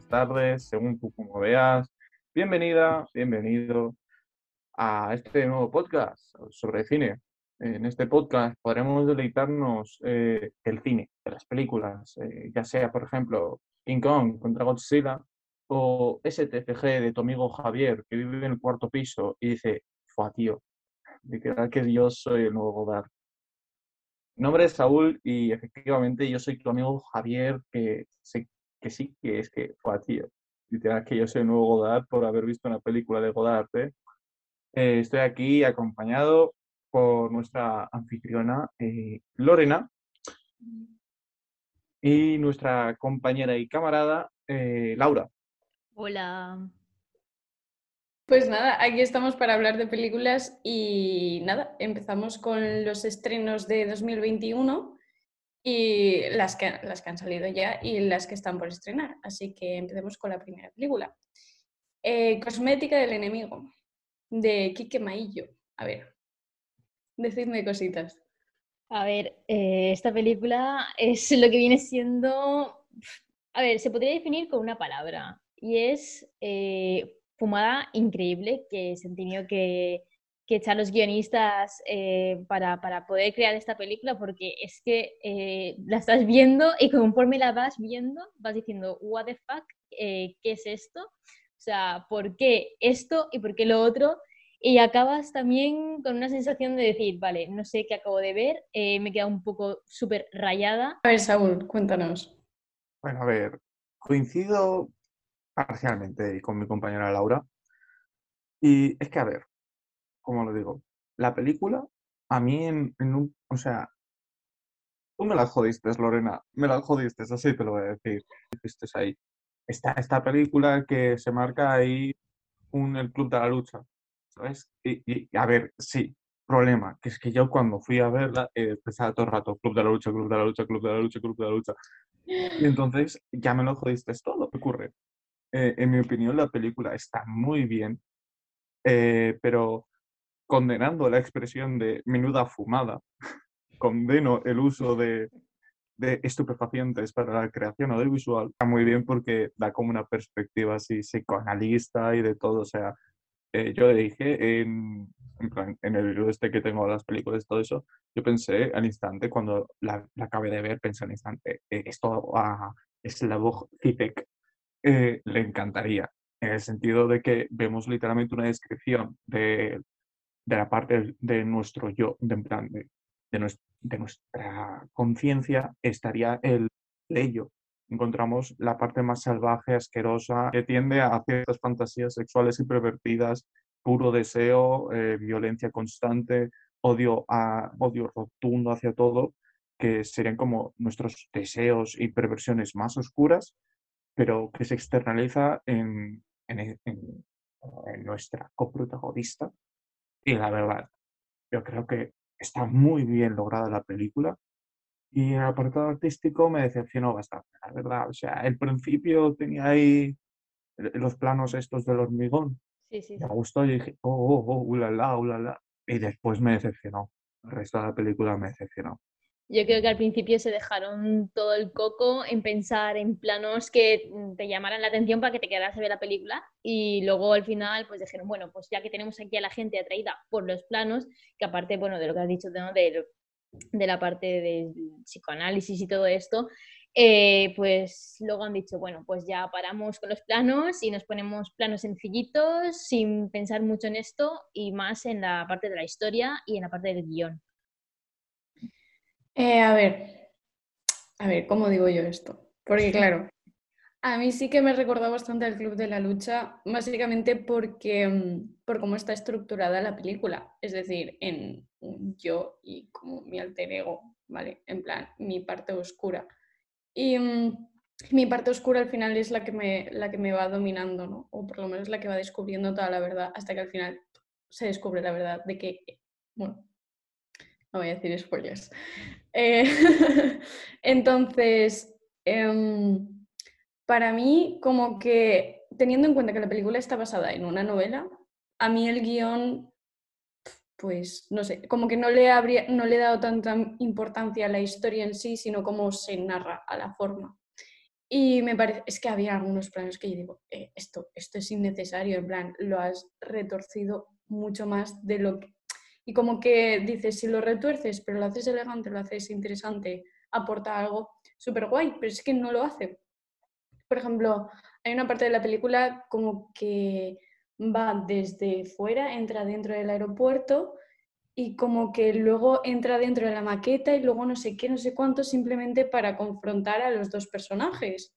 buenas tardes, según tú como veas. Bienvenida, bienvenido a este nuevo podcast sobre cine. En este podcast podremos deleitarnos eh, del cine, de las películas, eh, ya sea, por ejemplo, King Kong contra Godzilla o STFG de tu amigo Javier, que vive en el cuarto piso y dice, fue tío, de que yo soy el nuevo Godard. Mi nombre es Saúl y efectivamente yo soy tu amigo Javier, que, sé, que sí, que es que fue tío. Literal que yo soy nuevo Godard por haber visto una película de Godard. ¿eh? Eh, estoy aquí acompañado por nuestra anfitriona eh, Lorena y nuestra compañera y camarada Laura. Hola. Pues nada, aquí estamos para hablar de películas y nada, empezamos con los estrenos de 2021 y las que, las que han salido ya y las que están por estrenar. Así que empecemos con la primera película. Eh, Cosmética del enemigo, de Quique Maillo. A ver, decidme cositas. A ver, eh, esta película es lo que viene siendo... A ver, se podría definir con una palabra y es eh, fumada increíble que se han tenido que, echar los guionistas eh, para, poder crear esta película, porque es que eh, la estás viendo y conforme la vas viendo, vas diciendo, what the fuck, eh, ¿qué es esto? O sea, ¿por qué esto y por qué lo otro? Y acabas también con una sensación de decir, vale, no sé qué acabo de ver, me queda un poco súper rayada. A ver, Saúl, cuéntanos. Bueno, a ver, coincido parcialmente con mi compañera Laura. Y es que, a ver, como lo digo, la película, a mí en, un, o sea, tú me la jodiste, Lorena, me la jodiste, así te lo voy a decir. Estés ahí. Esta, esta película que se marca ahí un, el Club de la Lucha, ¿sabes? Y, a ver, sí, problema, que es que yo cuando fui a verla eh, pensaba todo el rato, Club de la Lucha, Club de la Lucha, Club de la Lucha, Club de la Lucha. Y entonces ya me lo jodiste todo, ¿qué ocurre? Eh, en mi opinión, la película está muy bien, eh, pero condenando la expresión de menuda fumada, condeno el uso de, de, estupefacientes para la creación audiovisual, está muy bien porque da como una perspectiva así psicoanalista y de todo. O sea, eh, yo dije en, en, el video este que tengo las películas, todo eso, yo pensé al instante, cuando la, la acabé de ver, pensé al instante, esto ah, es la voz Zipek eh, le encantaría, en el sentido de que vemos literalmente una descripción de, de la parte de nuestro yo, de, nuestra conciencia, estaría el ello. Encontramos la parte más salvaje, asquerosa, que tiende a ciertas fantasías sexuales y puro deseo, eh, violencia constante, odio, odio rotundo hacia todo, que serían como nuestros deseos y perversiones más oscuras, pero que se externaliza en, en, en, nuestra coprotagonista. Y la verdad, yo creo que está muy bien lograda la película. Y el apartado artístico me decepcionó bastante, la verdad. O sea, el principio tenía ahí los planos estos del hormigón. Sí, sí, Me gustó y dije, oh, oh, oh, ulala, ulala. Y después me decepcionó. El resto de la película me decepcionó. Yo creo que al principio se dejaron todo el coco en pensar en planos que te llamaran la atención para que te quedaras a ver la película y luego al final pues dijeron, bueno, pues ya que tenemos aquí a la gente atraída por los planos, que aparte, bueno, de lo que has dicho, de, de la parte de psicoanálisis y todo esto, eh, pues luego han dicho, bueno, pues ya paramos con los planos y nos ponemos planos sencillitos, sin pensar mucho en esto y más en la parte de la historia y en la parte del guion. Eh, a ver, a ver, ¿cómo digo yo esto? Porque claro, a mí sí que me recordó bastante al Club de la Lucha, básicamente porque mm, por cómo está estructurada la película, es decir, en yo y como mi alter ego, ¿vale? En plan, mi parte oscura. Y mm, mi parte oscura al final es la que, me, la que me va dominando, ¿no? O por lo menos la que va descubriendo toda la verdad, hasta que al final se descubre la verdad de que, bueno, no voy a decir spoilers. Eh, entonces, em, para mí, como que teniendo en cuenta que la película está basada en una novela, a mí el guion, pues no sé, como que no le, habría, no le he dado tanta importancia a la historia en sí, sino cómo se narra, a la forma. Y me parece, es que había algunos planos que yo digo, eh, esto, esto es innecesario, en plan, lo has retorcido mucho más de lo que... Y como que dices, si lo retuerces, pero lo haces elegante, lo haces interesante, aporta algo súper guay, pero es que no lo hace. Por ejemplo, hay una parte de la película como que va desde fuera, entra dentro del aeropuerto y como que luego entra dentro de la maqueta y luego no sé qué, no sé cuánto, simplemente para confrontar a los dos personajes.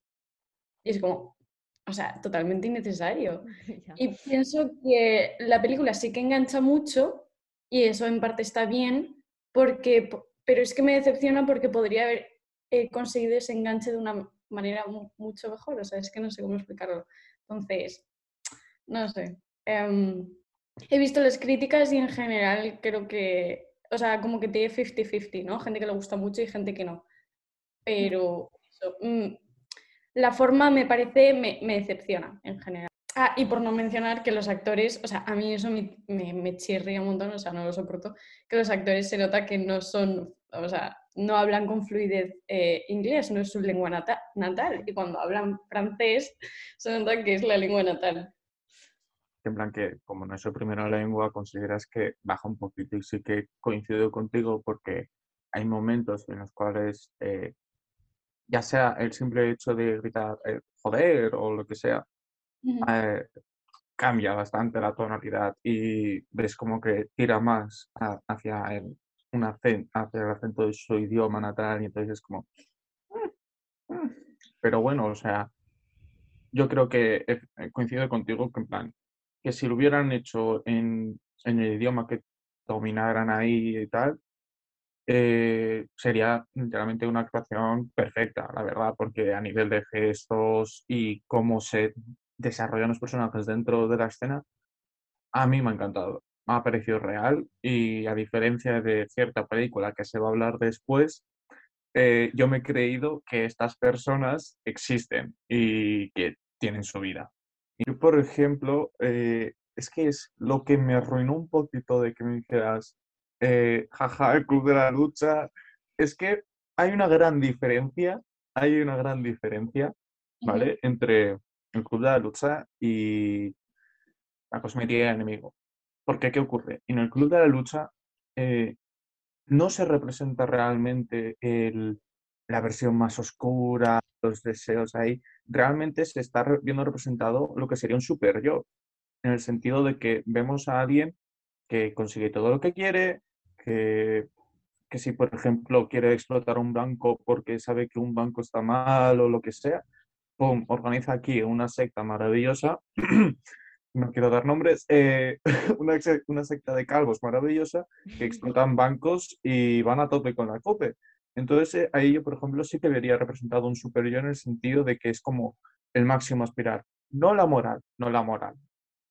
Y es como, o sea, totalmente innecesario. y pienso que la película sí que engancha mucho y eso en parte está bien, porque, pero es que me decepciona porque podría haber eh, conseguido ese enganche de una manera mucho mejor, o sea, es que no sé cómo explicarlo. Entonces, no sé. Em, he visto las críticas y en general creo que, o sea, como que tiene 50-50, ¿no? Gente que le gusta mucho y gente que no. Pero mm, la forma me parece, me, me, decepciona en general. Ah, y por no mencionar que los actores, o sea, a mí eso me, me, me chirría un montón, o sea, no lo soporto, que los actores se nota que no son, o sea, no hablan con fluidez eh, inglés, no es su lengua natal. Y cuando hablan francés, se nota que es la lengua natal. En plan que, como no es su primera lengua, consideras que baja un poquito y sí que coincido contigo porque hay momentos en los cuales, eh, ya sea el simple hecho de gritar eh, joder o lo que sea, cambia bastante la tonalidad y ves como que tira más hacia el, un acento, hacia el acento de su idioma natal y entonces es como... Mm, mm". Pero bueno, o sea, yo creo que eh, coincido contigo que en plan, que si lo hubieran hecho en, en el idioma que dominaran ahí y tal, eh, sería literalmente una actuación perfecta, la verdad, porque a nivel de gestos y cómo se desarrollan los personajes dentro de la escena, a mí me ha encantado me ha parecido real y a diferencia de cierta película que se va a hablar después, eh, yo me he creído que estas personas existen y que tienen su vida. Y por ejemplo, eh, es que es lo que me arruinó un poquito de que me dijeras, eh, jaja, el Club de la Lucha, es que hay una gran diferencia, hay una gran diferencia, ¿vale? Entre el Club de la Lucha y la cosmética enemigo. Porque, ¿qué ocurre? En el Club de la Lucha eh, no se representa realmente la versión más oscura, los deseos ahí. Realmente se está viendo representado lo que sería un super yo, en el sentido de que vemos a alguien que consigue todo lo que quiere, que, que si, por ejemplo, quiere explotar un banco porque sabe que un banco está mal o lo que sea, organiza aquí una secta maravillosa no quiero dar nombres, eh, una, secta de calvos maravillosa que explotan bancos y van a tope con la COPE. Entonces, eh, ahí yo, por ejemplo, sí que vería representado un superior en el sentido de que es como el máximo aspirar, no la moral, no la moral.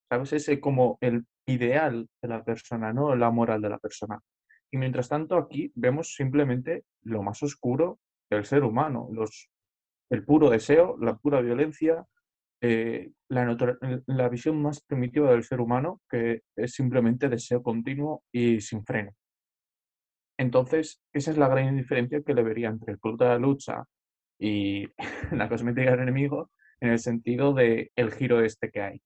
¿Sabes? Ese como el ideal de la persona, no la moral de la persona. Y mientras tanto, aquí vemos simplemente lo más oscuro del ser humano, los, el puro deseo, la pura violencia, eh, la, la, visión más primitiva del ser humano, que es simplemente deseo continuo y sin freno. Entonces, esa es la gran diferencia que le vería entre el club de la lucha y la cosmética del enemigo, en el sentido de el giro este que hay.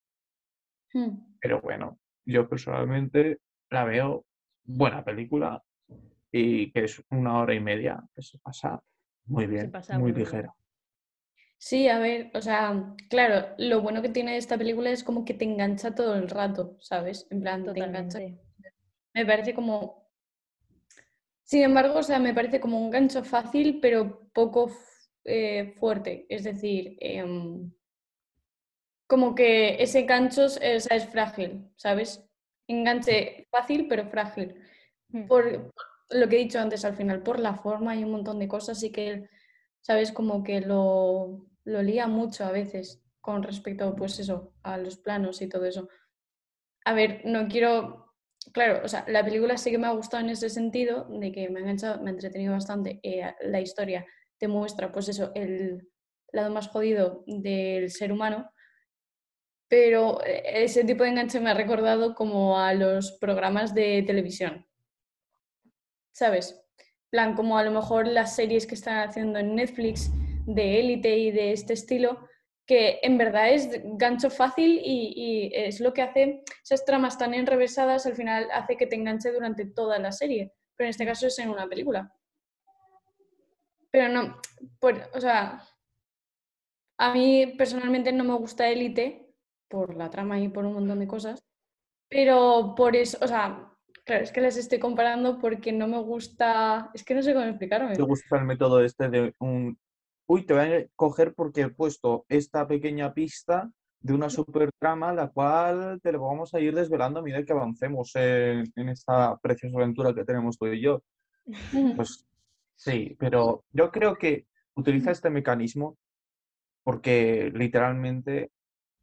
Hmm. Pero bueno, yo personalmente la veo buena película y que es una hora y media que se pasa muy bien, muy ligera. Sí, a ver, o sea, claro, lo bueno que tiene esta película es como que te engancha todo el rato, ¿sabes? En plan, te engancha. Me parece como. Sin embargo, o sea, me parece como un gancho fácil, pero poco eh, fuerte. Es decir, em, como que ese gancho es, es frágil, ¿sabes? Enganche fácil, pero frágil. Hmm. Por lo que he dicho antes al final, por la forma y un montón de cosas, y que ¿sabes? Como que lo, lo lía mucho a veces con respecto, pues eso, a los planos y todo eso. A ver, no quiero, claro, o sea, la película sí que me ha gustado en ese sentido, de que me ha enganchado, me ha entretenido bastante. Eh, la historia te muestra, pues eso, el lado más jodido del ser humano, pero eh, ese tipo de enganche me ha recordado como a los programas de televisión, ¿sabes? plan, como a lo mejor las series que están haciendo en Netflix de élite y de este estilo, que en verdad es gancho fácil y, es lo que hace esas tramas tan enrevesadas, al final hace que te enganche durante toda la serie, pero en este caso es en una película. Pero no, por, o sea, a mí personalmente no me gusta Élite por la trama y por un montón de cosas, pero por eso, o sea, claro, es que las estoy comparando porque no me gusta, es que no sé cómo explicarme. ¿Te gusta el método este de un, uy, te voy a coger porque he puesto esta pequeña pista de una super trama, la cual te lo vamos a ir desvelando a medida que avancemos en, en esta preciosa aventura que tenemos tú y yo? Pues sí, pero yo creo que utiliza este mecanismo porque literalmente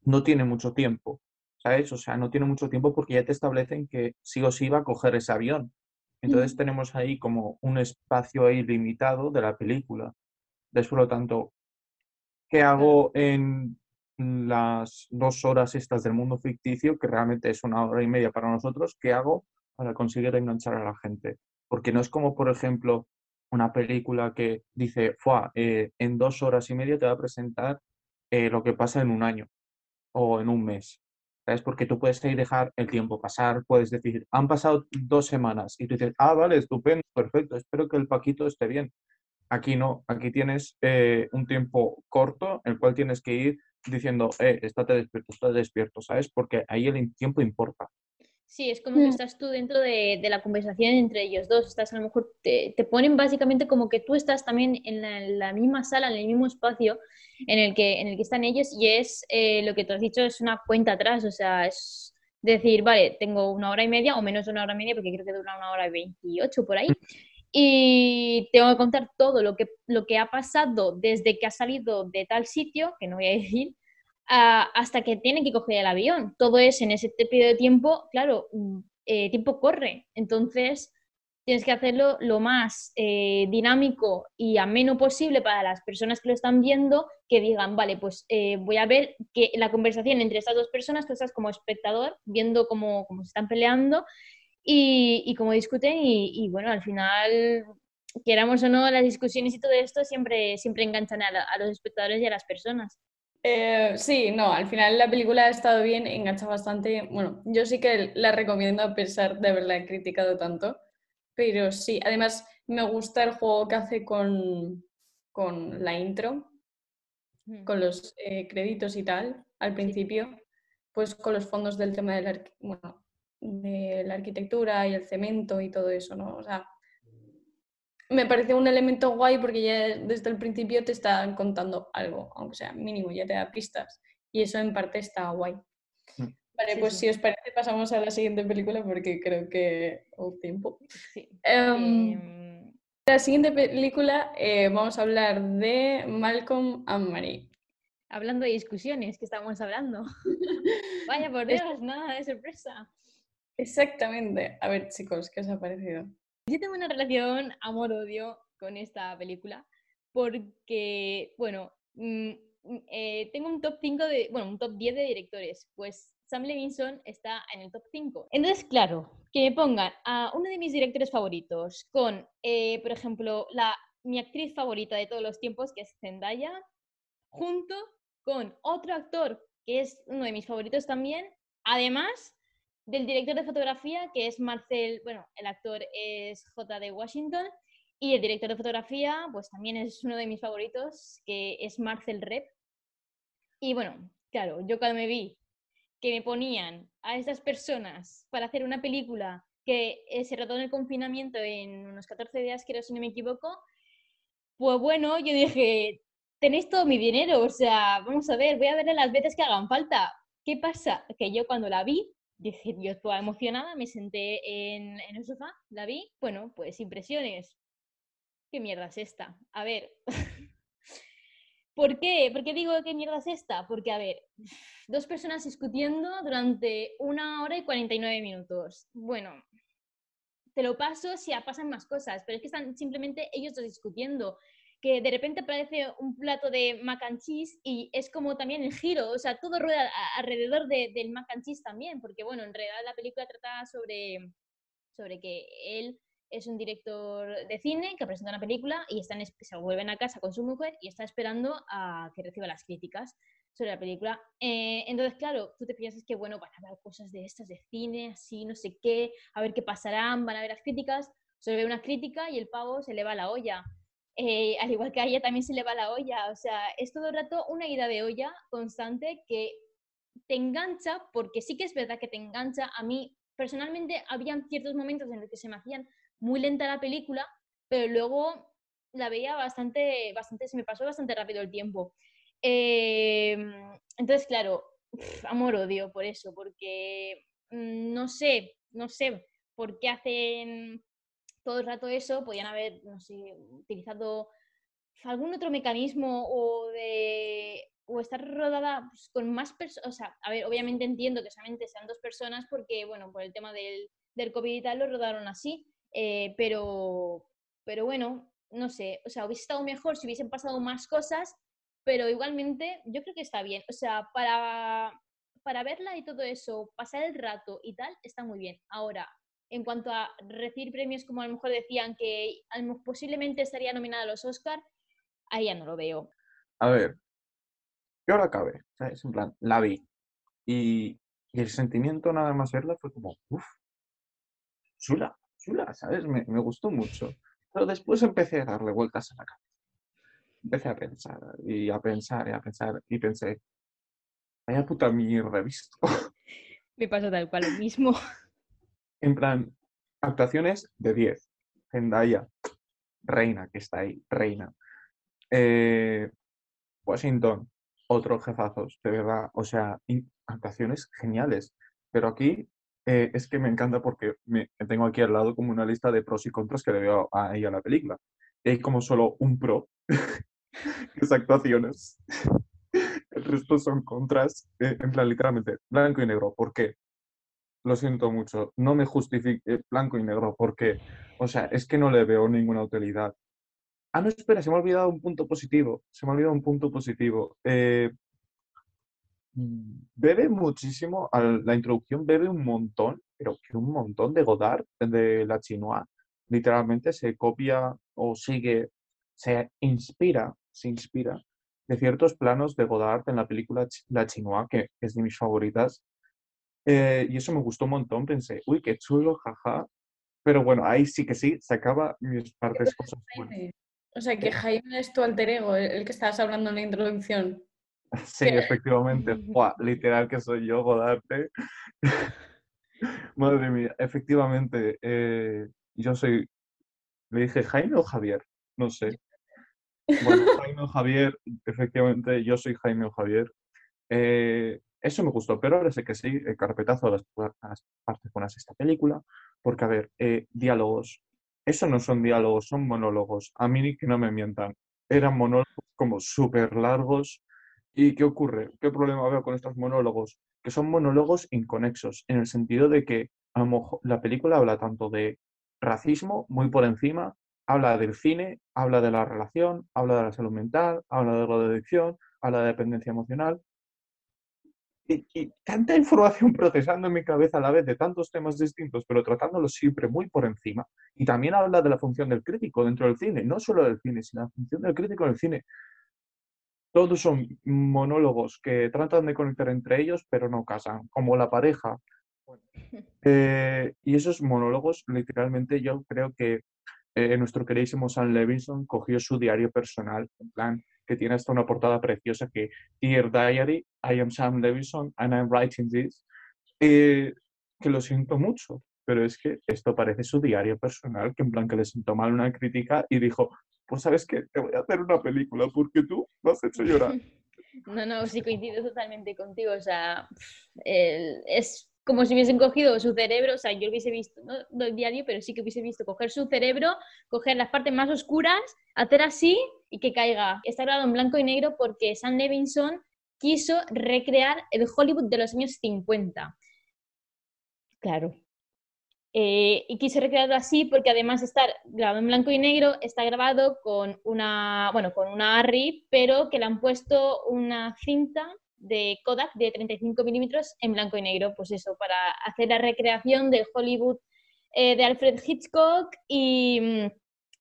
no tiene mucho tiempo, ¿sabes? O sea, no tiene mucho tiempo porque ya te establecen que sí o sí va a coger ese avión. Entonces tenemos ahí como un espacio ahí limitado de la película. Entonces, por lo tanto, ¿qué hago en las dos horas estas del mundo ficticio, que realmente es una hora y media para nosotros? ¿Qué hago para conseguir enganchar a la gente? Porque no es como, por ejemplo, una película que dice, Fua, eh, en dos horas y media te va a presentar eh, lo que pasa en un año o en un mes. ¿Sabes? Porque tú puedes ahí dejar el tiempo pasar, puedes decir, han pasado dos semanas y tú dices, ah, vale, estupendo, perfecto, espero que el Paquito esté bien. Aquí no, aquí tienes eh, un tiempo corto, el cual tienes que ir diciendo, eh, estate despierto, estate despierto, ¿sabes? Porque ahí el tiempo importa. Sí, es como que estás tú dentro de, de, la conversación entre ellos dos. Estás a lo mejor, te, te ponen básicamente como que tú estás también en la, en la, misma sala, en el mismo espacio en el que, en el que están ellos y es eh, lo que tú has dicho, es una cuenta atrás. O sea, es decir, vale, tengo una hora y media o menos de una hora y media porque creo que dura una hora y veintiocho por ahí. Y tengo que contar todo lo que, lo que ha pasado desde que ha salido de tal sitio, que no voy a decir, hasta que tiene que coger el avión. Todo es en ese periodo de tiempo, claro, mm, eh, tiempo corre. Entonces, tienes que hacerlo lo más eh, dinámico y ameno posible para las personas que lo están viendo, que digan, vale, pues eh, voy a ver que la conversación entre estas dos personas, tú estás como espectador, viendo cómo, cómo se están peleando y, y cómo discuten y, y, bueno, al final, queramos o no, las discusiones y todo esto siempre, siempre enganchan a, la, a los espectadores y a las personas. Eh, sí, no, al final la película ha estado bien, engancha bastante. Bueno, yo sí que la recomiendo a pesar de haberla criticado tanto, pero sí, además me gusta el juego que hace con, con la intro, con los eh, créditos y tal, al principio, pues con los fondos del tema de la, bueno, de la arquitectura y el cemento y todo eso, ¿no? O sea, me parece un elemento guay porque ya desde el principio te están contando algo, aunque sea mínimo, ya te da pistas. Y eso en parte está guay. Mm. Vale, sí, pues sí. si os parece pasamos a la siguiente película porque creo que hubo tiempo. Sí. Um, eh... La siguiente película eh, vamos a hablar de Malcolm and Marie. Hablando de discusiones que estamos hablando. Vaya por Dios, nada de sorpresa. Exactamente. A ver, chicos, ¿qué os ha parecido? Yo tengo una relación amor-odio con esta película porque, bueno, mm, eh, tengo un top 5 de, bueno, un top 10 de directores, pues Sam Levinson está en el top 5. Entonces, claro, que me pongan a uno de mis directores favoritos con, eh, por ejemplo, la, mi actriz favorita de todos los tiempos, que es Zendaya, junto con otro actor que es uno de mis favoritos también, además del director de fotografía, que es Marcel, bueno, el actor es J.D. Washington, y el director de fotografía, pues también es uno de mis favoritos, que es Marcel Rep. Y bueno, claro, yo cuando me vi que me ponían a estas personas para hacer una película que se trató en el confinamiento en unos 14 días, creo, si no me equivoco, pues bueno, yo dije, tenéis todo mi dinero, o sea, vamos a ver, voy a verla las veces que hagan falta. ¿Qué pasa? Que yo cuando la vi, dije, yo estaba emocionada, me senté en, en, el sofá, la vi, bueno, pues impresiones. ¿Qué mierda es esta? A ver. ¿Por qué? ¿Por qué digo qué mierda es esta? Porque, a ver, dos personas discutiendo durante una hora y 49 minutos. Bueno, te lo paso si pasan más cosas, pero es que están simplemente ellos dos discutiendo que de repente aparece un plato de mac and cheese y es como también el giro, o sea, todo rueda alrededor de, del mac and cheese también, porque bueno, en realidad la película trata sobre, sobre que él es un director de cine que presenta una película y están, se vuelven a casa con su mujer y está esperando a que reciba las críticas sobre la película. Eh, entonces, claro, tú te piensas que, bueno, van a haber cosas de estas de cine, así, no sé qué, a ver qué pasarán, van a ver las críticas, se ve una crítica y el pavo se le va a la olla. Eh, al igual que a ella también se le va la olla, o sea, es todo el rato una ida de olla constante que te engancha, porque sí que es verdad que te engancha. A mí, personalmente, habían ciertos momentos en los que se me hacían muy lenta la película, pero luego la veía bastante, bastante, se me pasó bastante rápido el tiempo. Em, entonces, claro, amor-odio por eso, porque mm, no sé, no sé por qué hacen todo el rato eso, podían haber, no sé, utilizado algún otro mecanismo o de o estar rodada pues, con más personas, o sea, a ver, obviamente entiendo que solamente sean dos personas porque, bueno, por el tema del, del COVID y tal lo rodaron así, eh, pero, pero bueno, no sé, o sea, hubiese estado mejor si hubiesen pasado más cosas, pero igualmente yo creo que está bien, o sea, para, para verla y todo eso, pasar el rato y tal, está muy bien. Ahora, en cuanto a recibir premios, como a lo mejor decían que posiblemente estaría nominada a los Oscar, ahí ya no lo veo. A ver, yo la acabé, ¿sabes? En plan, la vi. Y, el sentimiento nada más verla fue como, uff, chula, chula, ¿sabes? Me, me, gustó mucho. Pero después empecé a darle vueltas a la cabeza. Empecé a pensar y a pensar y a pensar y pensé, vaya puta mierda visto. Me pasa tal cual lo mismo. En plan, actuaciones de 10. Zendaya, reina, que está ahí, reina. Eh, Washington, otros jefazos, de verdad. O sea, actuaciones geniales. Pero aquí eh, es que me encanta porque me, tengo aquí al lado como una lista de pros y contras que le veo a ella a la película. Y hay como solo un pro, que es actuaciones. El resto son contras, eh, en plan, literalmente, blanco y negro. ¿Por qué? Lo siento mucho, no me justifique blanco y negro porque, o sea, es que no le veo ninguna utilidad. Ah, no, espera, se me ha olvidado un punto positivo, se me ha olvidado un punto positivo. Eh, bebe muchísimo, la introducción bebe un montón, pero que un montón de Godard, de la chinois. Literalmente se copia o sigue, se inspira, se inspira de ciertos planos de Godard en la película La Chinois, que es de mis favoritas, eh, y eso me gustó un montón, pensé, uy, qué chulo, jaja. Pero bueno, ahí sí que sí, se acaba mis partes cosas O sea, que Jaime es tu alter ego, el que estabas hablando en la introducción. Sí, efectivamente. literal que soy yo, Godarte. Madre mía, efectivamente, eh, yo soy... Le dije Jaime o Javier, no sé. Bueno, Jaime o Javier, efectivamente, yo soy Jaime o Javier. Eh, eso me gustó, pero ahora sé que sí, el carpetazo de las, partes buenas de esta película, porque, a ver, eh, diálogos, eso no son diálogos, son monólogos. A mí que no me mientan, eran monólogos como súper largos. ¿Y qué ocurre? ¿Qué problema veo con estos monólogos? Que son monólogos inconexos, en el sentido de que a lo mejor la película habla tanto de racismo, muy por encima, habla del cine, habla de la relación, habla de la salud mental, habla de la adicción, habla de dependencia emocional, y, tanta información procesando en mi cabeza a la vez de tantos temas distintos, pero tratándolos siempre muy por encima. Y también habla de la función del crítico dentro del cine, no solo del cine, sino la función del crítico en el cine. Todos son monólogos que tratan de conectar entre ellos, pero no casan, como la pareja. Eh, y esos monólogos, literalmente, yo creo que eh, nuestro queridísimo Sam Levinson cogió su diario personal, en plan, que tiene hasta una portada preciosa que Dear Diary, I am Sam Levinson and I'm writing this, eh, que lo siento mucho, pero es que esto parece su diario personal, que en plan que le sentó mal una crítica y dijo, pues sabes que te voy a hacer una película porque tú me has hecho llorar. No, no, sí coincido totalmente contigo, o sea, es como si hubiesen cogido su cerebro, o sea, yo hubiese visto, no, el diario, pero sí que hubiese visto coger su cerebro, coger las partes más oscuras, hacer así y que caiga. Está grabado en blanco y negro porque Sam Levinson quiso recrear el Hollywood de los años 50. Claro. Eh, y quiso recrearlo así porque además de estar grabado en blanco y negro, está grabado con una, bueno, con una ARRI, pero que le han puesto una cinta de Kodak de 35 milímetros en blanco y negro, pues eso, para hacer la recreación del Hollywood eh, de Alfred Hitchcock y,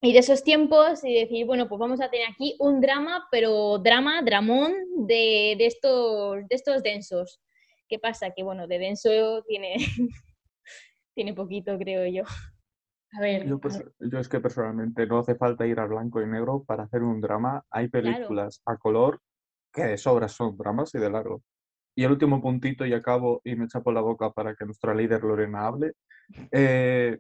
y, de esos tiempos y decir, bueno, pues vamos a tener aquí un drama, pero drama, dramón de, de estos, de estos densos. ¿Qué pasa? Que bueno, de denso tiene, tiene poquito, creo yo. A ver, Yo, pues, yo es que personalmente no hace falta ir a blanco y negro para hacer un drama. Hay películas a color que de sobras son dramas y de largo. Y el último puntito y acabo y me chapo la boca para que nuestra líder Lorena hable. Eh,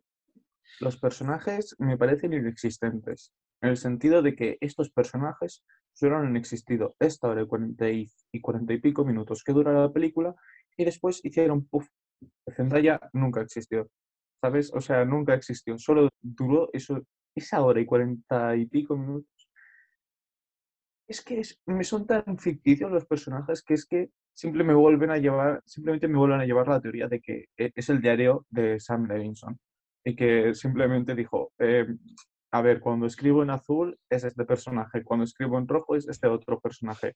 los personajes me parecen inexistentes, en el sentido de que estos personajes solo han existido esta hora y cuarenta y, y cuarenta y pico minutos que dura la película y después hicieron puff. Zendaya nunca existió, ¿sabes? O sea, nunca existió, solo duró eso, esa hora y cuarenta y pico minutos. Es que es- me son tan ficticios los personajes que es que siempre me vuelven a llevar, simplemente me vuelven a llevar la teoría de que e- es el diario de Sam Levinson y que simplemente dijo, eh, a ver, cuando escribo en azul es este personaje, cuando escribo en rojo es este otro personaje.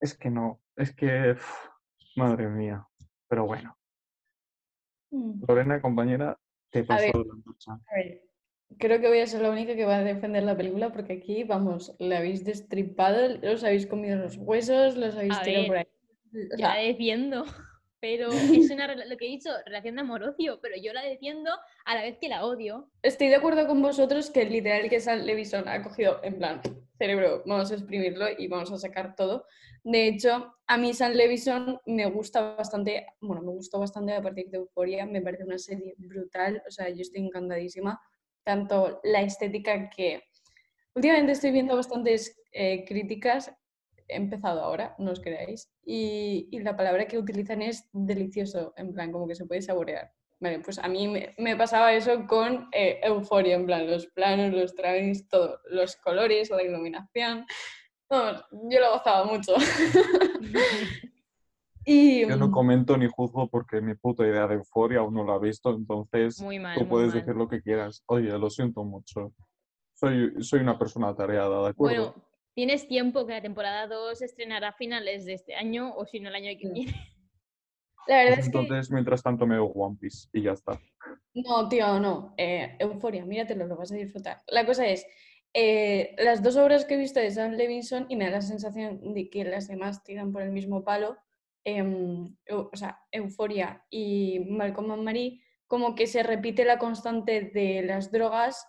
Es que no, es que, uf, madre mía, pero bueno. mm, Lorena, compañera, te pasó ver. la lucha. a ver, creo que voy a ser la única que va a defender la película porque aquí, vamos, la habéis destripado, os habéis comido los huesos, los habéis A tirado por ahí. O la sea, defiendo, pero es una, lo que he dicho, relación de amor-odio, pero yo la defiendo a la vez que la odio. estoy de acuerdo con vosotros que literal que Sam Levinson ha cogido en plan, cerebro, vamos a exprimirlo y vamos a sacar todo. De hecho, a mí Sam Levinson me gusta bastante, bueno, me gustó bastante a partir de Euphoria, me parece una serie brutal, o sea, yo estoy encantadísima, tanto la estética que últimamente estoy viendo bastantes eh, críticas, he empezado ahora, no os creáis, y, y la palabra que utilizan es delicioso, en plan, como que se puede saborear. Vale, pues a mí me, me pasaba eso con eh, Euphoria, en plan, los planos, los travis, todo, los colores, la iluminación. Yo lo gozaba mucho. y Yo no mm, comento ni juzgo porque mi puta idea de euforia aún no la he visto, entonces Muy mal. tú muy puedes mal. decir lo que quieras. Oye, lo siento mucho. Soy, soy una persona atareada, ¿de acuerdo? Bueno, tienes tiempo que la temporada 2 se estrenará a finales de este año o si no el año que viene. la verdad Pues es que... entonces, mientras tanto, me veo One Piece y ya está. No, tío, no. Eh, Euforia, míratelo, lo vas a disfrutar. La cosa es, eh, las dos obras que he visto de Sam Levinson y me da la sensación de que las demás tiran por el mismo palo, eu- o sea, Euforia y Malcolm and Marie, como que se repite la constante de las drogas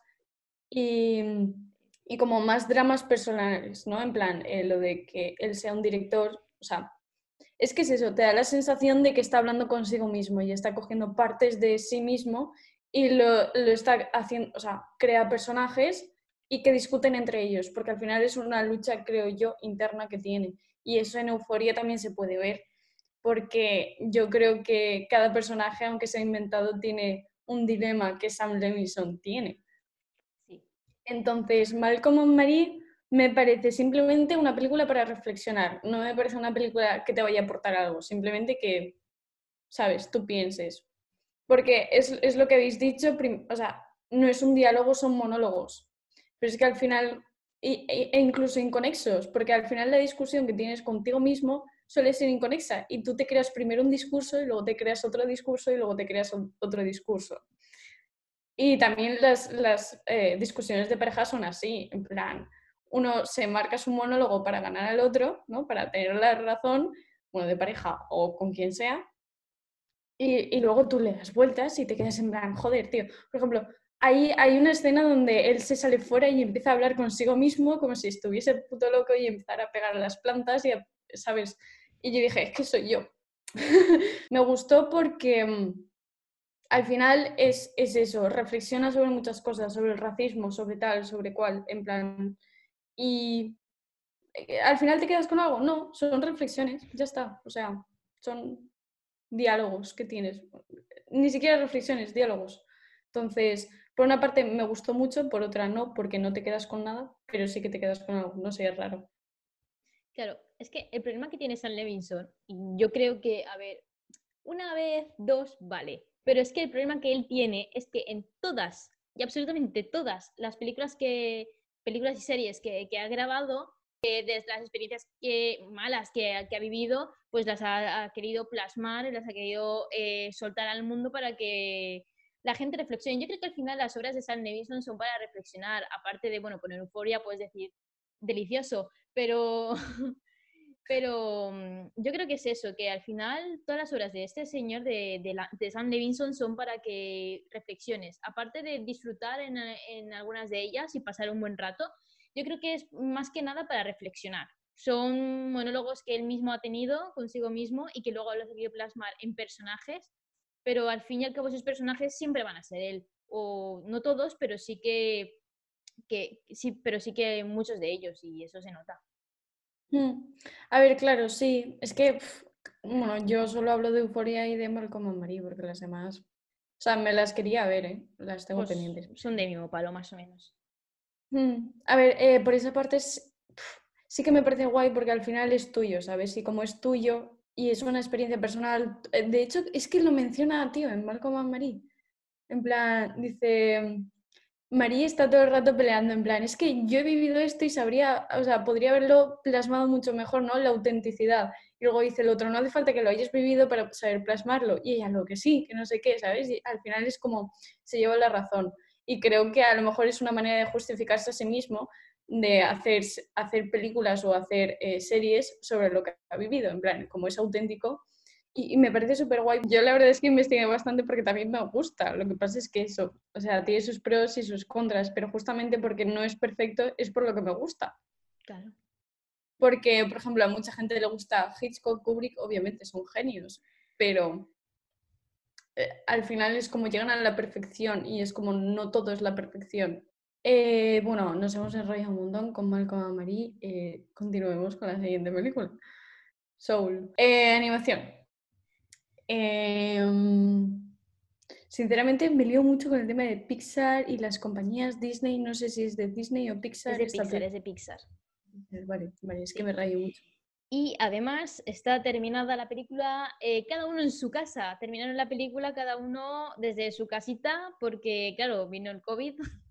y, y como más dramas personales, ¿no? En plan, eh, lo de que él sea un director, o sea, es que es eso, te da la sensación de que está hablando consigo mismo y está cogiendo partes de sí mismo y lo, lo está haciendo, o sea, crea personajes y que discuten entre ellos, porque al final es una lucha, creo yo, interna que tiene. Y eso en Euforia también se puede ver, porque yo creo que cada personaje, aunque sea inventado, tiene un dilema que Sam Levinson tiene. Sí. Entonces, Malcolm and Marie me parece simplemente una película para reflexionar. No me parece una película que te vaya a aportar algo, simplemente que, sabes, tú pienses. Porque es, es lo que habéis dicho, o sea, no es un diálogo, son monólogos. Pero es que al final, e, e incluso inconexos, porque al final la discusión que tienes contigo mismo suele ser inconexa y tú te creas primero un discurso y luego te creas otro discurso y luego te creas otro discurso. Y también las, las eh, discusiones de pareja son así, en plan, uno se marca su monólogo para ganar al otro, ¿no? Para tener la razón, bueno, de pareja o con quien sea, y, y luego tú le das vueltas y te quedas en plan, joder, tío. Por ejemplo, hay, hay una escena donde él se sale fuera y empieza a hablar consigo mismo como si estuviese puto loco y empezar a pegar a las plantas y, a- ¿sabes? Y yo dije, es que soy yo. Me gustó porque mm, al final es, es eso, reflexiona sobre muchas cosas, sobre el racismo, sobre tal, sobre cual, en plan... Y eh, al final te quedas con algo, no, son reflexiones, ya está, o sea, son diálogos que tienes, ni siquiera reflexiones, diálogos. Entonces, por una parte me gustó mucho, por otra no, porque no te quedas con nada, pero sí que te quedas con algo, no sé, es raro. Claro, es que el problema que tiene Sam Levinson, yo creo que, a ver, una vez, dos, vale, pero es que el problema que él tiene es que en todas, y absolutamente todas las películas que películas y series que, que ha grabado, desde las experiencias que, malas que, ha- que ha vivido, pues las ha, querido plasmar las ha querido eh, soltar al mundo para que, la gente reflexione. Yo creo que al final las obras de Sam Levinson son para reflexionar, aparte de, bueno, con euforia puedes decir delicioso, pero, pero mm, yo creo que es eso, que al final todas las obras de este señor de, de, de Sam Levinson son para que reflexiones, aparte de disfrutar en, en algunas de ellas y pasar un buen rato, yo creo que es más que nada para reflexionar. Son monólogos que él mismo ha tenido consigo mismo y que luego lo ha querido plasmar en personajes, pero al fin y al cabo esos personajes siempre van a ser él. O no todos, pero sí que, que sí, pero sí que muchos de ellos y eso se nota. Mm. A ver, claro, sí. Es que, bueno, yo solo hablo de Euforia y de Malcolm Marie, porque las demás, o sea, me las quería ver, ¿eh? Las tengo Pues pendientes. son de mismo palo, más o menos. Mm, A ver, eh, por esa parte es- sí que me parece guay porque al final es tuyo, ¿sabes? Y como es tuyo y es una experiencia personal, eh, de hecho es que lo menciona, tío, en Malcolm and Marie. En plan, dice, Marie está todo el rato peleando, en plan, es que yo he vivido esto y sabría, o sea, podría haberlo plasmado mucho mejor, ¿no? La autenticidad. Y luego dice el otro, no hace falta que lo hayas vivido para saber plasmarlo. Y ella, lo que sí, que no sé qué, ¿sabes? Y al final es como, se lleva la razón. Y creo que a lo mejor es una manera de justificarse a sí mismo de hacer, hacer películas o hacer eh, series sobre lo que ha vivido, en plan, como es auténtico. Y, y me parece súper guay. Yo la verdad es que investigué bastante porque también me gusta. Lo que pasa es que eso, o sea, tiene sus pros y sus contras, pero justamente porque no es perfecto es por lo que me gusta. Claro. Porque, por ejemplo, a mucha gente le gusta Hitchcock, Kubrick, obviamente son genios, pero eh, al final es como llegan a la perfección y es como no todo es la perfección. Eh, bueno, nos hemos enrollado un montón con Malcolm and Marie. eh, continuemos con la siguiente película. Soul. Animación. Em, sinceramente me lío mucho con el tema de Pixar y las compañías Disney. No sé si es de Disney o Pixar. Es de Pixar, es de Pixar. peli- Vale, vale, es que me rayo mucho. Y además está terminada la película, eh, cada uno en su casa. Terminaron la película cada uno desde su casita, porque claro, vino el COVID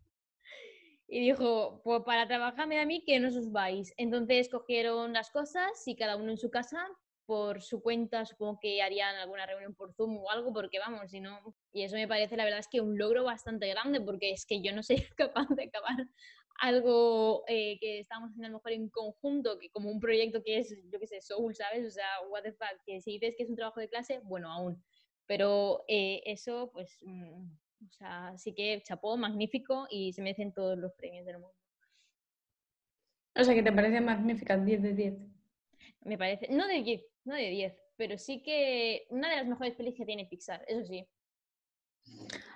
y dijo, pues para trabajarme a mí que no os vais. Entonces cogieron las cosas y cada uno en su casa, por su cuenta, supongo que harían alguna reunión por Zoom o algo, porque vamos, si no... Y eso me parece, la verdad es que un logro bastante grande, porque es que yo no soy capaz de acabar algo eh, que estamos haciendo a lo mejor en conjunto, que como un proyecto que es, yo qué sé, Soul, ¿sabes? O sea, what the fuck, que si dices que es un trabajo de clase, bueno, aún. Pero eh, eso, pues, mm, o sea, sí que chapó, magnífico y se merecen todos los premios del mundo. O sea, que te parece magnífica, 10 de 10. Me parece, no de 10, no de 10, pero sí que una de las mejores pelis que tiene Pixar, eso sí,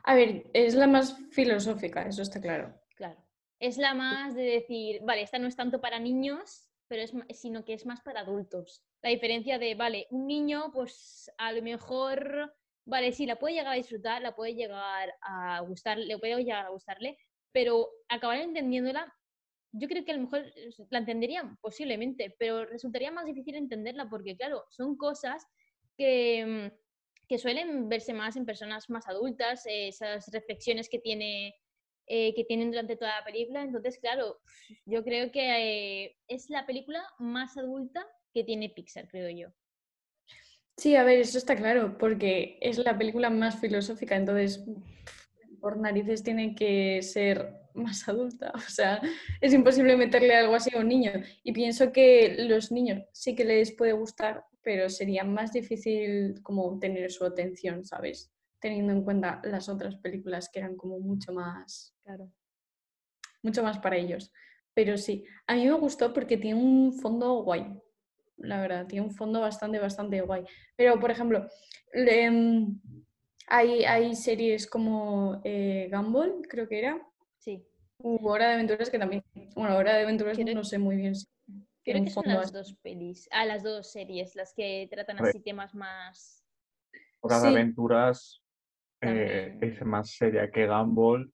A ver, es la más filosófica, eso está claro. claro. Es la más de decir, vale, esta no es tanto para niños, pero es, sino que es más para adultos. La diferencia de, vale, un niño, pues a lo mejor, vale, sí, la puede llegar a disfrutar, la puede llegar a gustar, le puede llegar a gustarle, pero acabar entendiéndola, yo creo que a lo mejor es- la entenderían posiblemente, pero resultaría más difícil entenderla porque, claro, son cosas que, mm, que suelen verse más en personas más adultas, eh, esas reflexiones que tiene eh, que tienen durante toda la película. Entonces, claro, yo creo que eh, es la película más adulta que tiene Pixar, creo yo. Sí, a ver, eso está claro, porque es la película más filosófica, entonces por narices tiene que ser más adulta. O sea, es imposible meterle algo así a un niño. Y pienso que los niños sí que les puede gustar, pero sería más difícil como tener su atención, ¿sabes? Teniendo en cuenta las otras películas que eran como mucho más Claro. mucho más para ellos. Pero sí, a mí me gustó porque tiene un fondo guay, la verdad, tiene un fondo bastante, bastante guay. Pero, por ejemplo, le- mm, hay, hay series como eh, Gumball, creo que era, Sí. u Hora de Aventuras que también, bueno, Hora de Aventuras Creo- no sé muy bien si Creo que son las así. dos pelis, ah, las dos series, las que tratan así temas más... Hora de Sí. Aventuras eh, es más seria que Gumball,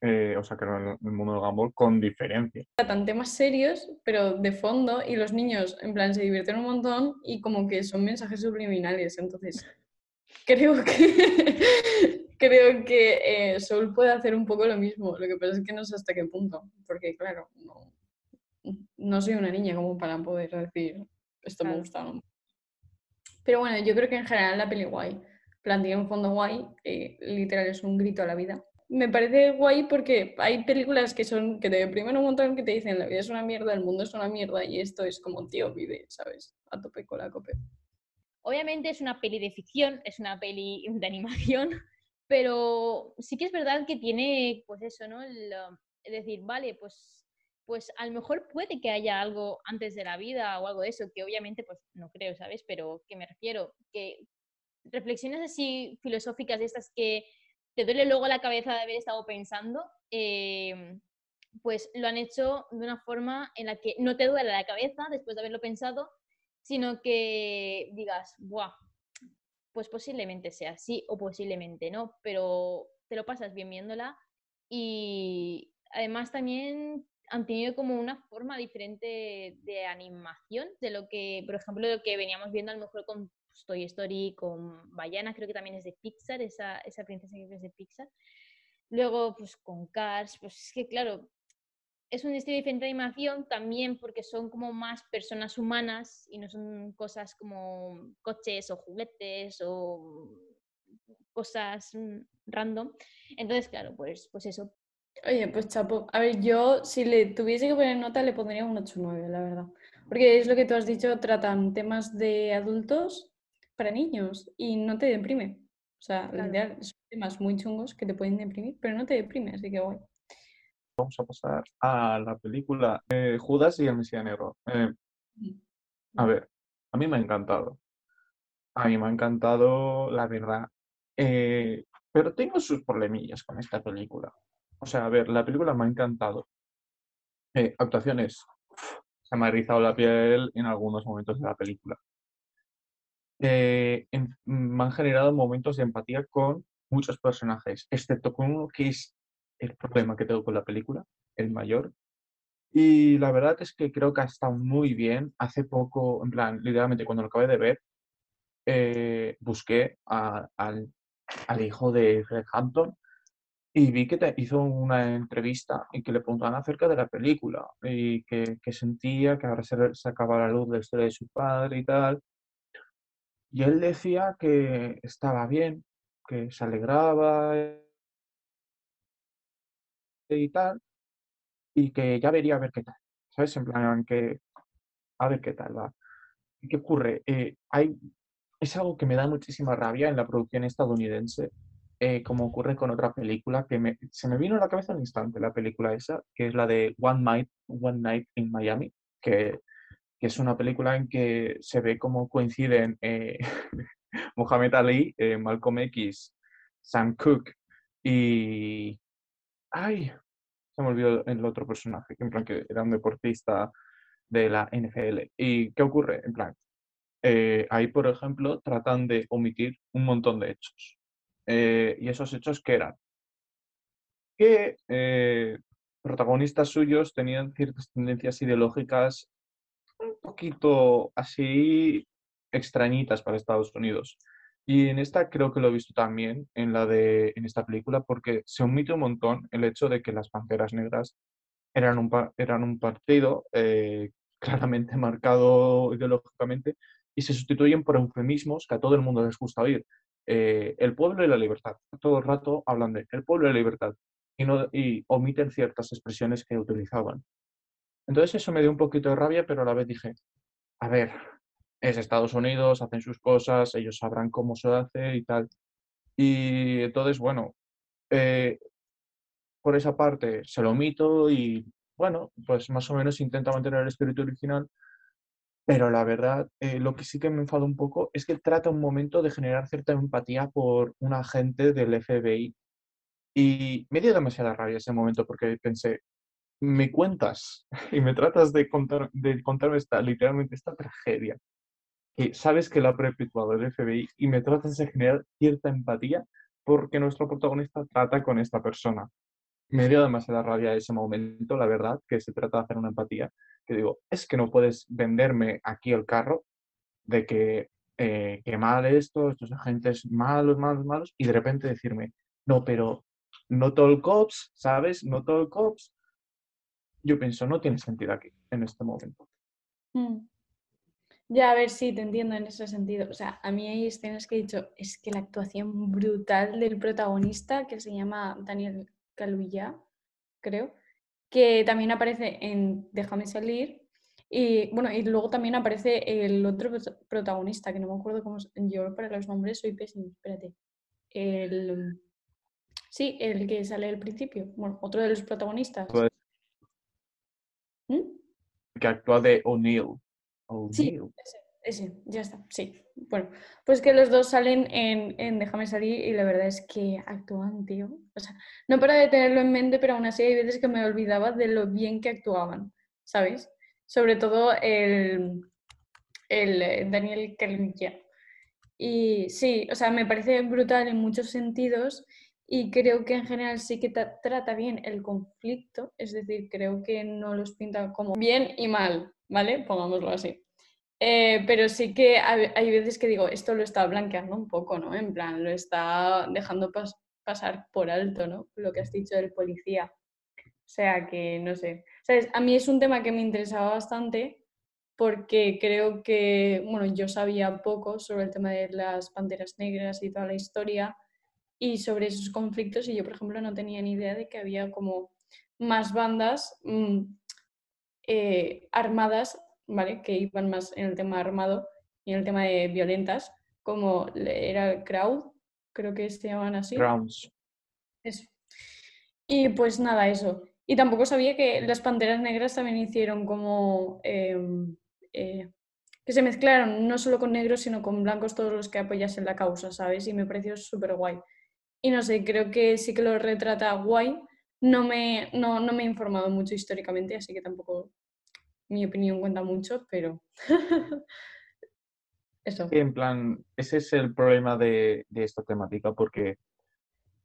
eh, o sea, que el, el mundo de Gumball con diferencia. tratan temas serios, pero de fondo, y los niños en plan se divierten un montón y como que son mensajes subliminales. Entonces, creo que creo que eh, Soul puede hacer un poco lo mismo. Lo que pasa es que no sé hasta qué punto, porque claro, no, no soy una niña como para poder decir esto me Claro. gusta o no. Pero bueno, yo creo que en general la peli guay. plan, tiene un fondo guay, eh, literal es un grito a la vida. Me parece guay porque hay películas que son que te deprimen un montón, que te dicen la vida es una mierda, el mundo es una mierda y esto es como, tío, vive, ¿sabes? A tope con la cope. Obviamente es una peli de ficción, es una peli de animación, pero sí que es verdad que tiene, pues eso, ¿no? El, um, es decir, vale, pues, pues a lo mejor puede que haya algo antes de la vida o algo de eso, que obviamente pues no creo, ¿sabes? Pero que me refiero, que reflexiones así filosóficas de estas que te duele luego la cabeza de haber estado pensando, em, pues lo han hecho de una forma en la que no te duele la cabeza después de haberlo pensado, sino que digas, ¡buah! Pues posiblemente sea así o posiblemente no, pero te lo pasas bien viéndola y además también han tenido como una forma diferente de animación de lo que, por ejemplo, lo que veníamos viendo a lo mejor con Toy Story, con Bayana, creo que también es de Pixar, esa, esa princesa que es de Pixar. Luego, pues con Cars, pues es que claro, es un estilo diferente de animación también porque son como más personas humanas y no son cosas como coches o juguetes o cosas mm, random. Entonces, claro, pues, pues eso. Oye, pues chapo, a ver, yo si le tuviese que poner nota le pondría un 8-9, la verdad. Porque es lo que tú has dicho, tratan temas de adultos para niños y no te deprime. O sea, son temas muy chungos que te pueden deprimir, pero no te deprime, así que bueno. Vamos a pasar a la película Judas y el Mesías Negro. Eh, a ver, a mí me ha encantado. A mí me ha encantado, la verdad. Eh, pero tengo sus problemillas con esta película. O sea, a ver, la película me ha encantado. Eh, actuaciones. Se me ha erizado la piel en algunos momentos de la película. Me han generado momentos de empatía con muchos personajes, excepto con uno que es el problema que tengo con la película, el mayor. Y la verdad es que creo que ha estado muy bien. Hace poco, en plan, literalmente cuando lo acabé de ver, eh, busqué al, al, hijo de Fred Hampton y vi que te hizo una entrevista y que le preguntaban acerca de la película y que, que sentía que ahora se sacaba la luz de la historia de su padre y tal. Y él decía que estaba bien, que se alegraba y tal, y que ya vería a ver qué tal, ¿sabes? En plan, que a ver qué tal va. ¿Y qué ocurre? Eh, hay, es algo que me da muchísima rabia en la producción estadounidense, eh, como ocurre con otra película que se me vino a la cabeza al instante, la película esa, que es la de One Night, One Night in Miami, que que es una película en que se ve cómo coinciden eh, Muhammad Ali, eh, Malcolm X, Sam Cooke y... ¡Ay! Se me olvidó el otro personaje, que en plan que era un deportista de la NFL. ¿Y qué ocurre? En plan, eh, ahí, por ejemplo, tratan de omitir un montón de hechos. y esos hechos, ¿qué eran? Que protagonistas suyos tenían ciertas tendencias ideológicas un poquito así extrañitas para Estados Unidos. Y en esta creo que lo he visto también, en, la de, en esta película, porque se omite un montón el hecho de que las Panteras Negras eran un, eran un partido eh, claramente marcado ideológicamente y se sustituyen por eufemismos que a todo el mundo les gusta oír. Eh, el pueblo y la libertad. Todo el rato hablan de el pueblo y la libertad y, no, y omiten ciertas expresiones que utilizaban. Entonces eso me dio un poquito de rabia, pero a la vez dije, a ver, es Estados Unidos, hacen sus cosas, ellos sabrán cómo se hace y tal. Y entonces, bueno, eh, por esa parte se lo omito y, bueno, pues más o menos intenta mantener el espíritu original, pero la verdad, eh, lo que sí que me enfado un poco es que trata un momento de generar cierta empatía por un agente del FBI. Y me dio demasiada rabia ese momento porque pensé, me cuentas y me tratas de, contar, de contarme esta, literalmente esta tragedia, que sabes que la ha perpetuado el FBI y me tratas de generar cierta empatía porque nuestro protagonista trata con esta persona. Me dio demasiada rabia ese momento, la verdad, que se trata de hacer una empatía, que digo, es que no puedes venderme aquí el carro de que, eh, que mal esto, estos agentes malos, malos, malos, y de repente decirme, no, pero no todo el cops, ¿sabes? No todo el cops, yo pienso, no tiene sentido aquí, en este momento. Mm. Ya, a ver, sí, te entiendo en ese sentido. O sea, a mí hay escenas que he dicho, es que la actuación brutal del protagonista, que se llama Daniel Kaluuya, creo, que también aparece en Déjame salir. Y bueno, y luego también aparece el otro protagonista, que no me acuerdo cómo es. Yo para los nombres soy pésimo, espérate. El. Sí, el que sale al principio. Bueno, otro de los protagonistas. Pues ¿Mm? Que actúa de O'Neill. Sí, O'Neill. ese, ese, ya está, sí. Bueno, pues que los dos salen en, en Déjame salir y la verdad es que actúan, tío. O sea, no para de tenerlo en mente, pero aún así hay veces que me olvidaba de lo bien que actuaban, ¿sabes? Sobre todo el, el eh, Daniel Kaluuya. Y sí, o sea, me parece brutal en muchos sentidos y creo que en general sí que ta- trata bien el conflicto, es decir, creo que no los pinta como bien y mal, ¿vale? Pongámoslo así. Eh, pero sí que hay, veces que digo, esto lo está blanqueando un poco, ¿no? En plan, lo está dejando pas- pasar por alto, ¿no? Lo que has dicho del policía. O sea que, no sé. ¿Sabes? A mí es un tema que me interesaba bastante porque creo que, bueno, yo sabía poco sobre el tema de las panteras negras y toda la historia y sobre esos conflictos y yo, por ejemplo, no tenía ni idea de que había como más bandas mm, eh, armadas, ¿vale? Que iban más en el tema armado y en el tema de violentas, como era el Crowd, creo que se llamaban así. Eso. Y pues nada, eso. Y tampoco sabía que las Panteras Negras también hicieron como em, eh, que se mezclaron no solo con negros, sino con blancos todos los que apoyasen la causa, ¿sabes? Y me pareció súper guay. Y no sé, creo que sí que lo retrata guay. No me, no, no me he informado mucho históricamente, así que tampoco mi opinión cuenta mucho, pero eso. En plan, ese es el problema de, de esta temática, porque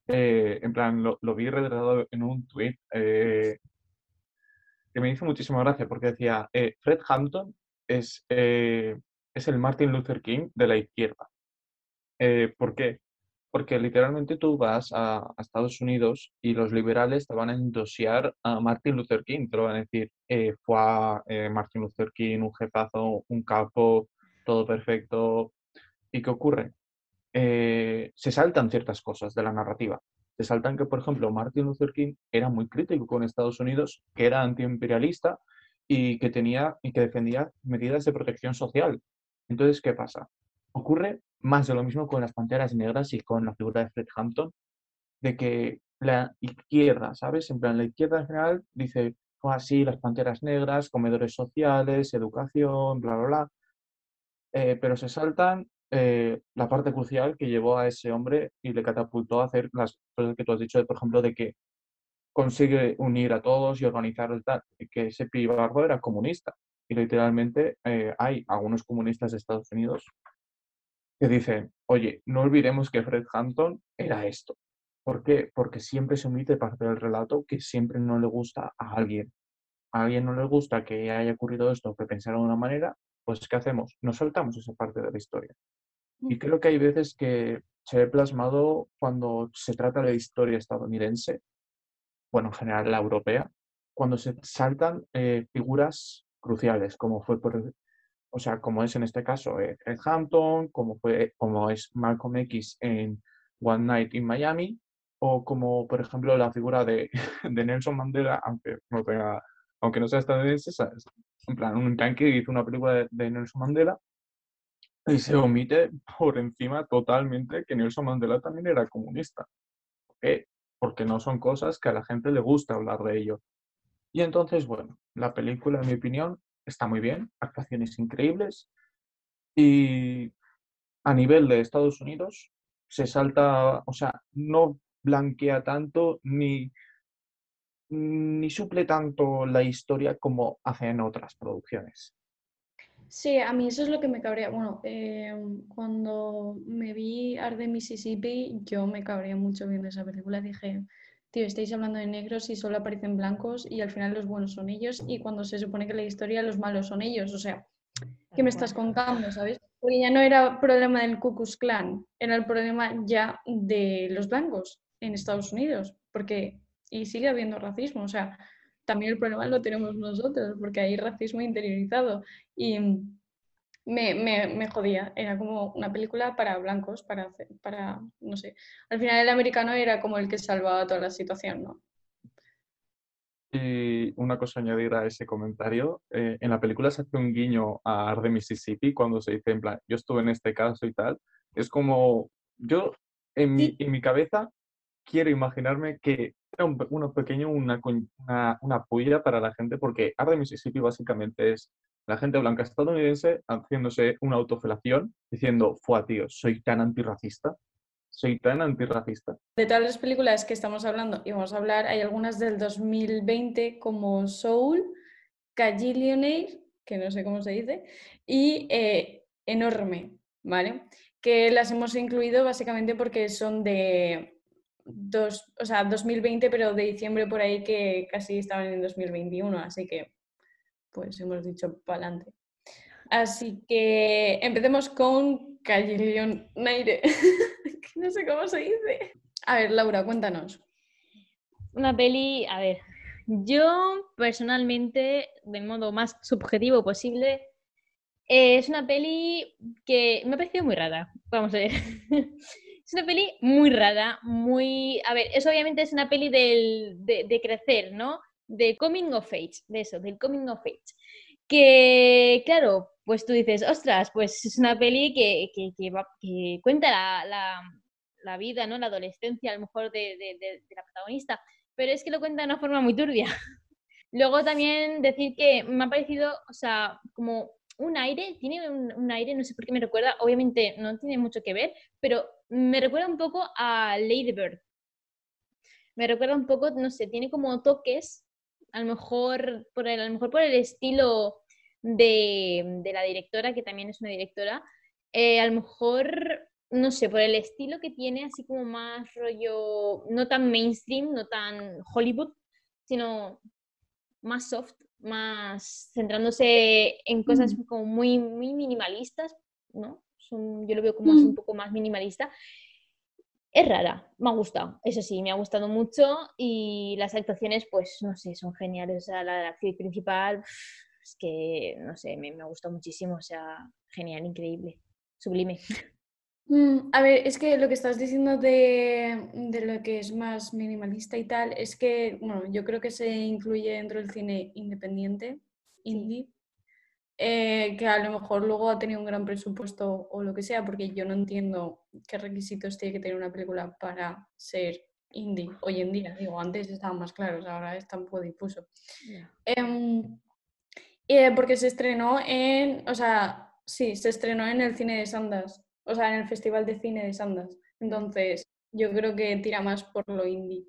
eh, en plan lo, vi retratado en un tweet que me hizo muchísima gracia, porque decía, eh, Fred Hampton es, eh, es el Martin Luther King de la izquierda. Eh, ¿por qué? Porque literalmente tú vas a, Estados Unidos y los liberales te van a endosiar a Martin Luther King, te lo van a decir, eh, fue eh, Martin Luther King, un jefazo, un capo, todo perfecto. ¿Y qué ocurre? Eh, se saltan ciertas cosas de la narrativa. Se saltan que, por ejemplo, Martin Luther King era muy crítico con Estados Unidos, que era antiimperialista y que tenía y que defendía medidas de protección social. Entonces, ¿qué pasa? Ocurre más de lo mismo con las Panteras Negras y con la figura de Fred Hampton, de que la izquierda, ¿sabes? En plan, la izquierda en general dice, oh, así, las Panteras Negras, comedores sociales, educación, bla, bla, bla. Eh, pero se saltan eh, la parte crucial que llevó a ese hombre y le catapultó a hacer las cosas que tú has dicho, por ejemplo, de que consigue unir a todos y organizar el tal, que ese pibardo era comunista. Y literalmente eh, hay algunos comunistas de Estados Unidos que dicen, oye, no olvidemos que Fred Hampton era esto. ¿Por qué? Porque siempre se omite parte del relato que siempre no le gusta a alguien. A alguien no le gusta que haya ocurrido esto, que pensara de una manera, pues ¿qué hacemos? Nos saltamos esa parte de la historia. Y creo que hay veces que se ve plasmado cuando se trata de la historia estadounidense, bueno, en general la europea, cuando se saltan eh, figuras cruciales, como fue por, o sea, como es en este caso eh, Fred Hampton, como fue, como es Malcolm X en One Night in Miami, o como por ejemplo la figura de, de Nelson Mandela, aunque no tenga, aunque no sea estadounidense, ¿sabes? en plan, un tanque hizo una película de, de Nelson Mandela y se omite por encima totalmente que Nelson Mandela también era comunista. ¿Por qué? Porque no son cosas que a la gente le gusta hablar de ello. Y entonces, bueno, la película, en mi opinión, está muy bien, actuaciones increíbles y a nivel de Estados Unidos se salta, o sea, no blanquea tanto ni, ni suple tanto la historia como hacen otras producciones. Sí, a mí eso es lo que me cabrea. Bueno, eh, cuando me vi Arde Mississippi, yo me cabría mucho viendo esa película. Dije, tío, estáis hablando de negros y solo aparecen blancos y al final los buenos son ellos y cuando se supone que la historia los malos son ellos. O sea, ¿qué me estás contando, sabes? Porque ya no era problema del Ku Klux Klan, era el problema ya de los blancos en Estados Unidos, porque y sigue habiendo racismo, o sea, también el problema lo tenemos nosotros, porque hay racismo interiorizado. Y, me, me, me, jodía. Era como una película para blancos, para, hacer, para, no sé. Al final el americano era como el que salvaba toda la situación, ¿no? Y una cosa añadir a ese comentario, eh, en la película se hace un guiño a Ar de Mississippi cuando se dice en plan, yo estuve en este caso y tal. Es como, yo en mi, en mi cabeza quiero imaginarme que era un, uno pequeño, una, una, una puya para la gente, porque Ar de Mississippi básicamente es la gente blanca estadounidense haciéndose una autofelación, diciendo, fue tío, soy tan antirracista, soy tan antirracista. De todas las películas que estamos hablando y vamos a hablar, hay algunas del 2020 como Soul, Cagillionaire, que no sé cómo se dice, y eh, Enorme, ¿vale? Que las hemos incluido básicamente porque son de dos, o sea, 2020, pero de diciembre por ahí que casi estaban en 2021, así que pues hemos dicho para adelante. Así que empecemos con Callejón Naire. no sé cómo se dice. A ver, Laura, cuéntanos. Una peli, a ver, yo personalmente, de modo más subjetivo posible, es una peli que me ha parecido muy rara. Vamos a ver. es una peli muy rara, muy... A ver, eso obviamente es una peli del, de, de crecer, ¿no? De coming of age, de eso, del coming of age. Que, claro, pues tú dices, ostras, pues es una peli que, que, cuenta la, la, vida, ¿no? La adolescencia, a lo mejor, de, de, la protagonista, pero es que lo cuenta de una forma muy turbia. Luego también decir que me ha parecido, o sea, como un aire, tiene un, un, aire, no sé por qué me recuerda, obviamente no tiene mucho que ver, pero me recuerda un poco a Lady Bird. Me recuerda un poco, no sé, tiene como toques a lo mejor por el, a lo mejor por el estilo de, la directora, que también es una directora, eh, a lo mejor, no sé, por el estilo que tiene, así como más rollo, no tan mainstream, no tan Hollywood, sino más soft, más centrándose en cosas mm. como muy, muy minimalistas, ¿no? Son, yo lo veo como un mm. poco más minimalista es rara, me ha gustado, eso sí, me ha gustado mucho y las actuaciones, pues no sé, son geniales. O sea, la, actriz principal, es que, no sé, me, me gustado muchísimo, o sea, genial, increíble, sublime. Mm, a ver, es que lo que estás diciendo de, de, lo que es más minimalista y tal, es que, bueno, yo creo que se incluye dentro del cine independiente, indie, eh, que a lo mejor luego ha tenido un gran presupuesto o lo que sea, porque yo no entiendo qué requisitos tiene que tener una película para ser indie hoy en día. Digo, antes estaban más claros, ahora está un poco difuso. Em, eh, porque se estrenó en, o sea, sí, se estrenó en el cine de Sandas, o sea, en el Festival de Cine de Sandas. Entonces, yo creo que tira más por lo indie.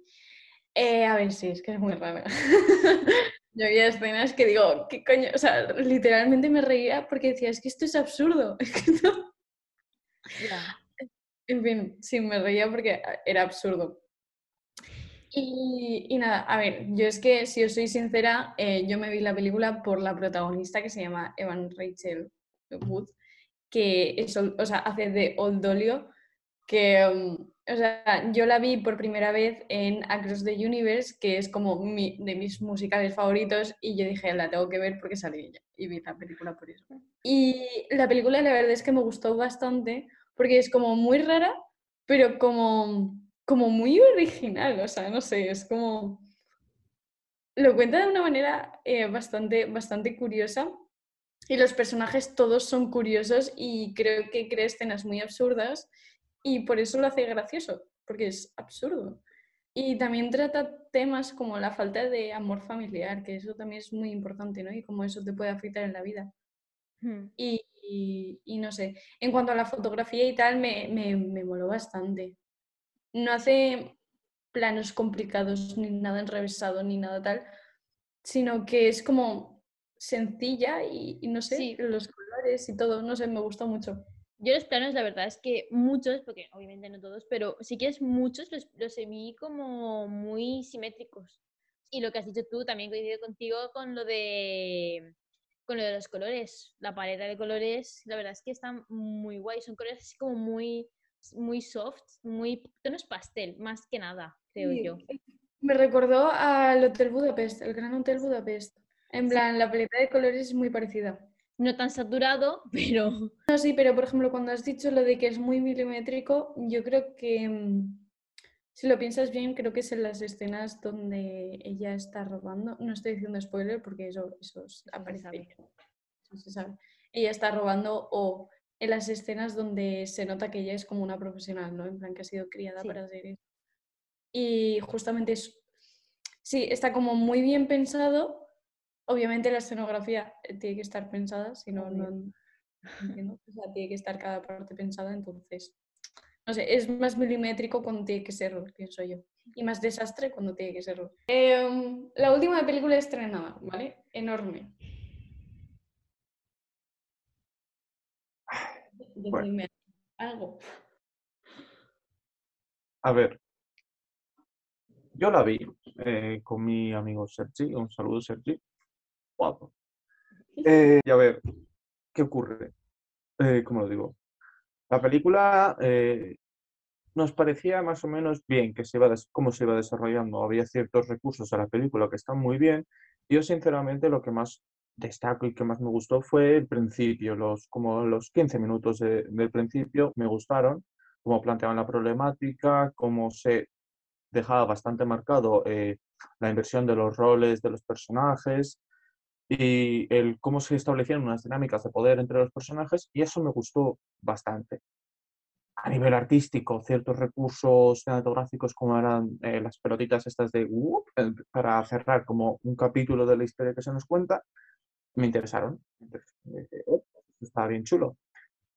Eh, a ver, sí, es que es muy raro. Yo había escenas que digo, ¿qué coño? O sea, literalmente me reía porque decía, es que esto es absurdo. En fin, sí, me reía porque era absurdo. Y, y, nada, a ver, yo es que si os soy sincera, eh, yo me vi la película por la protagonista que se llama Evan Rachel Wood, que es, o sea, hace de Old Dolio, que um, o sea, yo la vi por primera vez en Across the Universe, que es como de mis musicales favoritos, y yo dije, la tengo que ver porque sale ella, y vi la película por eso. Y la película la verdad es que me gustó bastante, porque es como muy rara, pero como, como muy original, o sea, no sé, es como... Lo cuenta de una manera eh, bastante, bastante curiosa, y los personajes todos son curiosos y creo que crea escenas muy absurdas y por eso lo hace gracioso, porque es absurdo. Y también trata temas como la falta de amor familiar, que eso también es muy importante, ¿no? Y cómo eso te puede afectar en la vida. Hmm. Y, y, no sé, en cuanto a la fotografía y tal, me, me, me moló bastante. No hace planos complicados, ni nada enrevesado, ni nada tal, sino que es como sencilla y, y no sé, los colores y todo, no sé, me gustó mucho. Yo los planos, la verdad es que muchos, porque obviamente no todos, pero si quieres muchos, los, los vi como muy simétricos. Y lo que has dicho tú, también coincido contigo con lo de con lo de los colores. La paleta de colores, la verdad es que están muy guay. Son colores así como muy, muy soft, muy tonos pastel, más que nada, creo yo. Me recordó al Hotel Budapest, el Gran Hotel Budapest. En plan, la paleta de colores es muy parecida. No tan saturado, pero... No, sí, pero por ejemplo, cuando has dicho lo de que es muy milimétrico, yo creo que, mm, si lo piensas bien, creo que es en las escenas donde ella está robando. No estoy diciendo spoiler porque eso, eso aparece ahí. Eso se sabe. Ella está robando o en las escenas donde se nota que ella es como una profesional, ¿no? En plan que ha sido criada Sí. para ser eso. Y justamente es, sí, está como muy bien pensado. Obviamente la escenografía eh, tiene que estar pensada, si no, no entiendo. O sea, tiene que estar cada parte pensada, entonces, no sé, es más milimétrico cuando tiene que serlo, pienso yo. Y más desastre cuando tiene que serlo. Em, la última película estrenada, ¿vale? Enorme. Bueno. Algo. A ver, yo la vi eh, con mi amigo Sergi, un saludo Sergi, guapo. Eh, y a ver, ¿qué ocurre? Eh, ¿cómo lo digo? La película eh, nos parecía más o menos bien que se iba cómo se iba desarrollando. Había ciertos recursos a la película que están muy bien. Yo, sinceramente, lo que más destaco y que más me gustó fue el principio, los, como los 15 minutos de- del principio me gustaron, cómo planteaban la problemática, cómo se dejaba bastante marcado eh, la inversión de los roles de los personajes y el cómo se establecían unas dinámicas de poder entre los personajes, y eso me gustó bastante. A nivel artístico, ciertos recursos cinematográficos como eran eh, las pelotitas estas de eh, para cerrar como un capítulo de la historia que se nos cuenta, me interesaron. "Oh, está bien chulo.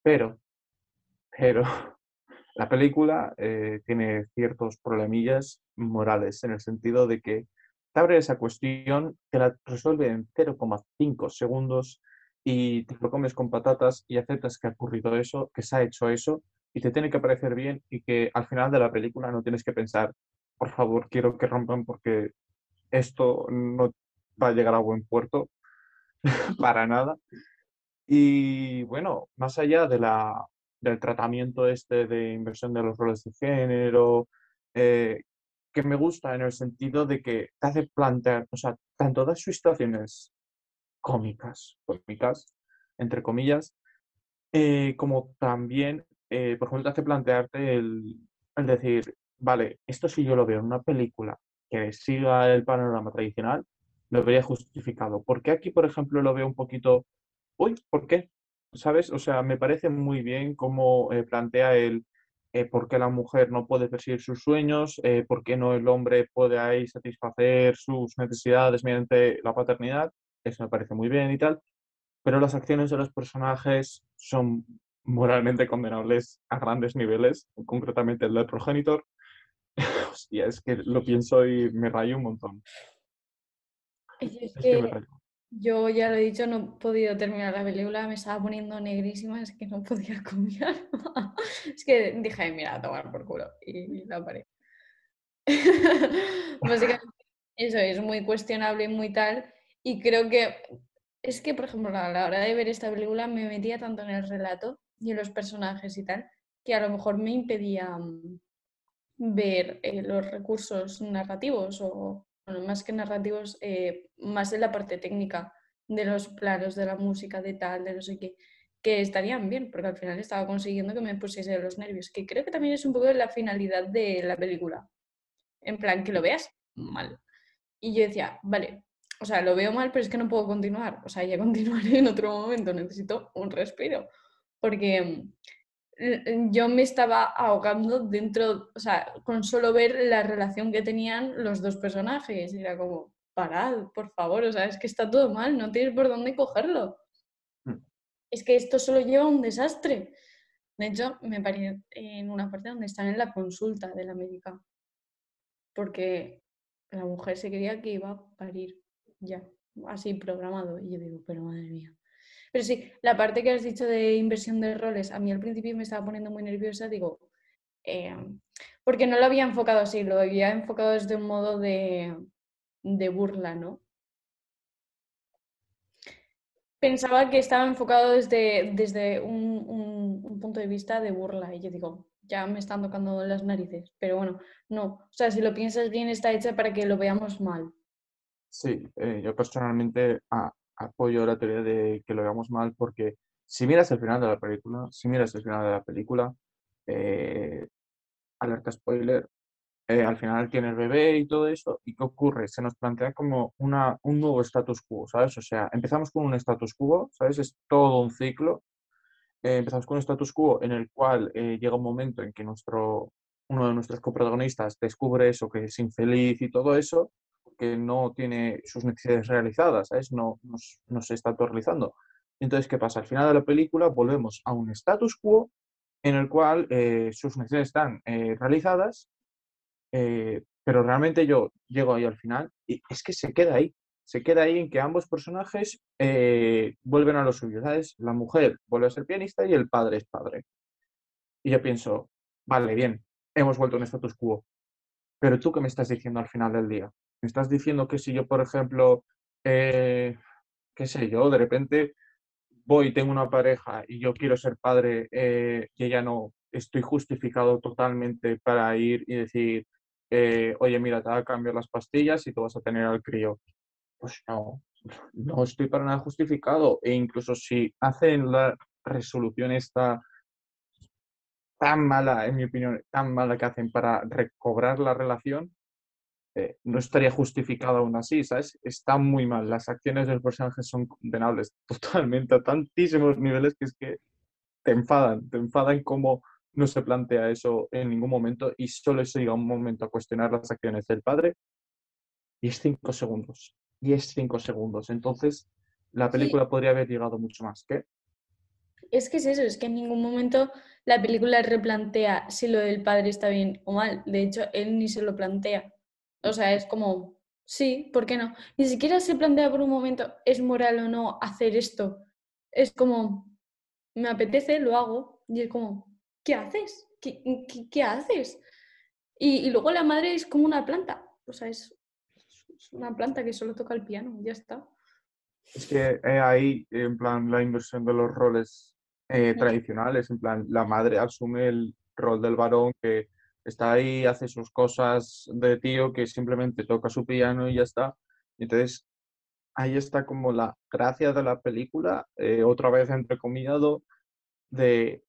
Pero, pero la película eh, tiene ciertos problemillas morales en el sentido de que te abre esa cuestión, te la resuelve en 0,5 segundos y te lo comes con patatas y aceptas que ha ocurrido eso, que se ha hecho eso y te tiene que parecer bien y que al final de la película no tienes que pensar, por favor, quiero que rompan porque esto no va a llegar a buen puerto para nada. Y bueno, más allá del tratamiento este de inversión de los roles de género, eh, que me gusta en el sentido de que te hace plantear, o sea, tanto da sus situaciones cómicas, cómicas, entre comillas, eh, como también, eh, por ejemplo, te hace plantearte el, el decir, vale, esto si yo lo veo en una película que siga el panorama tradicional, lo vería justificado. ¿Por qué aquí, por ejemplo, lo veo un poquito, uy, ¿por qué? ¿Sabes? O sea, me parece muy bien cómo eh, plantea el eh, por qué la mujer no puede perseguir sus sueños, eh, por qué no el hombre puede ahí satisfacer sus necesidades mediante la paternidad. Eso me parece muy bien y tal pero las acciones de los personajes son moralmente condenables a grandes niveles, concretamente el del progenitor. Hostia, es que lo pienso y me rayo un montón. Y es Es que me rayo. Yo ya lo he dicho, no he podido terminar la película, me estaba poniendo negrísima, es que no podía comer. es que dije, mira, a tomar por culo. Y la paré. Básicamente, eso es muy cuestionable, muy tal. Y creo que es que, por ejemplo, a la hora de ver esta película me metía tanto en el relato y en los personajes y tal, que a lo mejor me impedía mm, ver eh, los recursos narrativos o, más que narrativos, eh, más en la parte técnica de los planos, de la música, de tal, de no sé qué, que estarían bien, porque al final estaba consiguiendo que me pusiese de los nervios, que creo que también es un poco la finalidad de la película. En plan, que lo veas mal. Y yo decía, vale, o sea, lo veo mal, pero es que no puedo continuar. O sea, ya continuaré en otro momento, necesito un respiro. Porque yo me estaba ahogando dentro, o sea, con solo ver la relación que tenían los dos personajes. Era como, parad, por favor, o sea, es que está todo mal, no tienes por dónde cogerlo. Mm. Es que esto solo lleva a un desastre. De hecho, me paré en una parte donde están en la consulta de la médica. Porque la mujer se creía que iba a parir ya, así programado. Y yo digo, pero madre mía. Pero sí, la parte que has dicho de inversión de roles, a mí al principio me estaba poniendo muy nerviosa, digo, eh, porque no lo había enfocado así, lo había enfocado desde un modo de, de burla, ¿no? Pensaba que estaba enfocado desde, desde un, un- un punto de vista de burla y yo digo, ya me están tocando las narices, pero bueno, no, o sea, si lo piensas bien está hecha para que lo veamos mal. Sí, eh, yo personalmente a, apoyo la teoría de que lo veamos mal porque si miras el final de la película, si miras el final de la película, eh, alerta spoiler, eh, al final tiene el bebé y todo eso, ¿y qué ocurre? Se nos plantea como una, un nuevo status quo, ¿sabes? O sea, empezamos con un status quo, ¿sabes? Es todo un ciclo. Eh, empezamos con un status quo en el cual llega un momento en que nuestro, uno de nuestros coprotagonistas descubre eso, que es infeliz y todo eso, que no tiene sus necesidades realizadas, ¿sabes? No, no, se está realizando. Entonces, ¿qué pasa? Al final de la película volvemos a un status quo en el cual eh, sus necesidades están eh, realizadas, eh, pero realmente yo llego ahí al final y es que se queda ahí. Se queda ahí en que ambos personajes vuelven a lo suyo, ¿sabes? La mujer vuelve a ser pianista y el padre es padre. Y yo pienso, vale, bien, hemos vuelto a un status quo. Pero tú, ¿qué me estás diciendo al final del día? Me estás diciendo que si yo, por ejemplo, qué sé yo, de repente voy, tengo una pareja y yo quiero ser padre eh, y ella no, estoy justificado totalmente para ir y decir, eh, oye, mira, te voy a cambiar las pastillas y tú vas a tener al crío. Pues no, no estoy para nada justificado. E incluso si hacen la resolución esta tan mala, en mi opinión, tan mala que hacen para recobrar la relación, eh, no estaría justificado aún así, ¿sabes? Está muy mal. Las acciones de los personajes son condenables totalmente a tantísimos niveles que es que te enfadan, te enfadan como no se plantea eso en ningún momento y solo se llega un momento a cuestionar las acciones del padre y es cinco segundos. Y es cinco segundos. Entonces, la película podría haber llegado mucho más. ¿Qué? Es que es eso, es que en ningún momento la película replantea si lo del padre está bien o mal. De hecho, él ni se lo plantea. O sea, es como, sí, ¿por qué no? Ni siquiera se plantea por un momento, ¿es moral o no hacer esto? Es como, me apetece, lo hago. Y es como, ¿qué haces? ¿Qué, haces? Y, luego la madre es como una planta. O sea, es, una planta que solo toca el piano, ya está. Es que ahí, en plan, la inversión de los roles eh, tradicionales, en plan, la madre asume el rol del varón que está ahí, hace sus cosas de tío que simplemente toca su piano y ya está. Entonces, ahí está como la gracia de la película, eh, otra vez entrecomillado, de,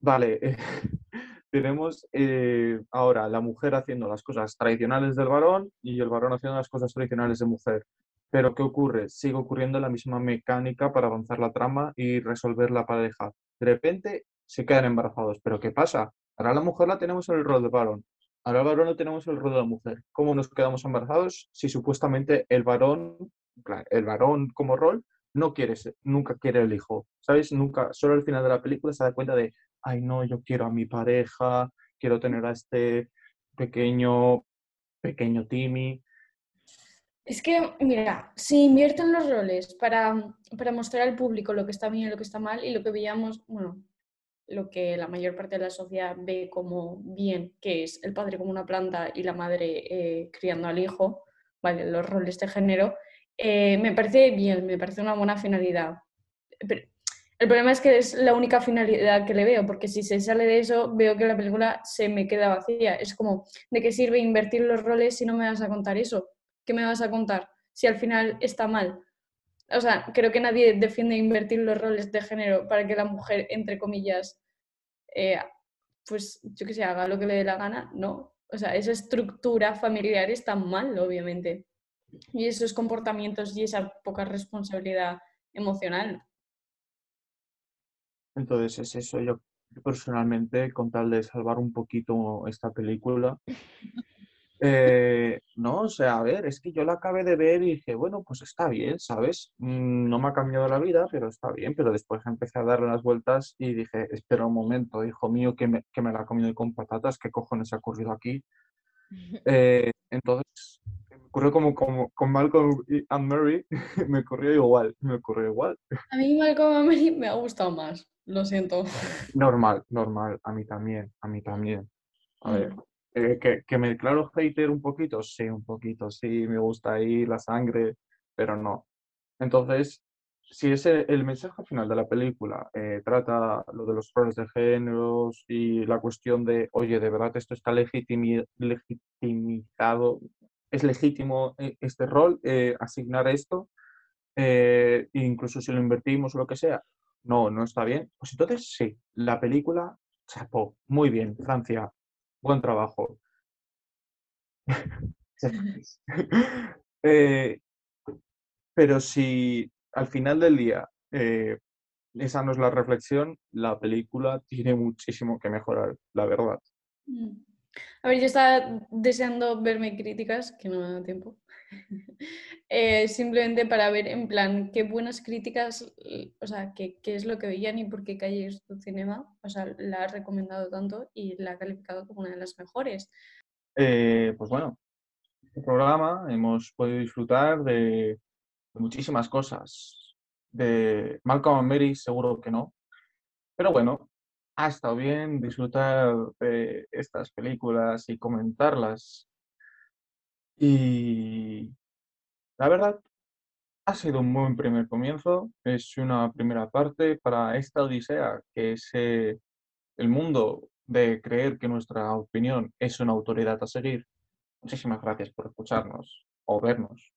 vale, tenemos eh, ahora la mujer haciendo las cosas tradicionales del varón y el varón haciendo las cosas tradicionales de mujer. Pero ¿qué ocurre? Sigue ocurriendo la misma mecánica para avanzar la trama y resolver la pareja. De repente se quedan embarazados. ¿Pero qué pasa? Ahora la mujer la tenemos en el rol de varón. Ahora el varón lo tenemos en el rol de la mujer. ¿Cómo nos quedamos embarazados si supuestamente el varón, el varón como rol, no quiere nunca quiere el hijo? ¿Sabes? Nunca, solo al final de la película se da cuenta de, ay no, yo quiero a mi pareja, quiero tener a este pequeño, pequeño Timmy. Es que, mira, si invierten los roles para, para mostrar al público lo que está bien y lo que está mal, y lo que veíamos, bueno, lo que la mayor parte de la sociedad ve como bien, que es el padre como una planta y la madre eh, criando al hijo, ¿vale? los roles de género, eh, me parece bien, me parece una buena finalidad. Pero el problema es que es la única finalidad que le veo, porque si se sale de eso, veo que la película se me queda vacía. Es como, ¿de qué sirve invertir los roles si no me vas a contar eso? ¿Qué me vas a contar si al final está mal? O sea, creo que nadie defiende invertir los roles de género para que la mujer, entre comillas, eh, pues yo que sé, haga lo que le dé la gana, no. O sea, esa estructura familiar está mal, obviamente. Y esos comportamientos y esa poca responsabilidad emocional. Entonces es eso, yo personalmente, con tal de salvar un poquito esta película, eh, no, o sea, a ver, es que yo la acabé de ver y dije, bueno, pues está bien, ¿sabes? Mm, no me ha cambiado la vida, pero está bien. Pero después empecé a darle las vueltas y dije, espera un momento, hijo mío, que me, que me la ha comido con patatas, ¿qué cojones ha ocurrido aquí? Eh, entonces, me ocurrió como, como con Malcolm y Anne Mary, me ocurrió igual, me ocurrió igual. A mí Malcolm y Mary me ha gustado más, lo siento. Normal, normal, a mí también, a mí también. A ver, mm. Eh, que, que, me declaro hater un poquito, sí, un poquito, sí, me gusta ahí la sangre, pero no. Entonces, si ese el mensaje final de la película eh, trata lo de los roles de géneros y la cuestión de, oye, de verdad esto está legitimizado, es legítimo eh, este rol, asignar esto, eh, incluso si lo invertimos o lo que sea, no, no está bien, pues entonces sí, la película, chapó, muy bien, Francia, buen trabajo. Eh, pero si al final del día eh, esa no es la reflexión, la película tiene muchísimo que mejorar, la verdad. Mm. A ver, yo estaba deseando verme críticas, que no me da tiempo. Eh, simplemente para ver en plan qué buenas críticas, o sea, qué, qué, es lo que veían y por qué Calle tu Cinema, o sea, la ha recomendado tanto y la ha calificado como una de las mejores. Eh, pues bueno, este programa hemos podido disfrutar de, muchísimas cosas. De Malcolm Mary seguro que no, pero bueno, ha estado bien disfrutar de estas películas y comentarlas. Y la verdad, ha sido un buen primer comienzo. Es una primera parte para esta odisea, que es eh, el mundo de creer que nuestra opinión es una autoridad a seguir. Muchísimas gracias por escucharnos o vernos.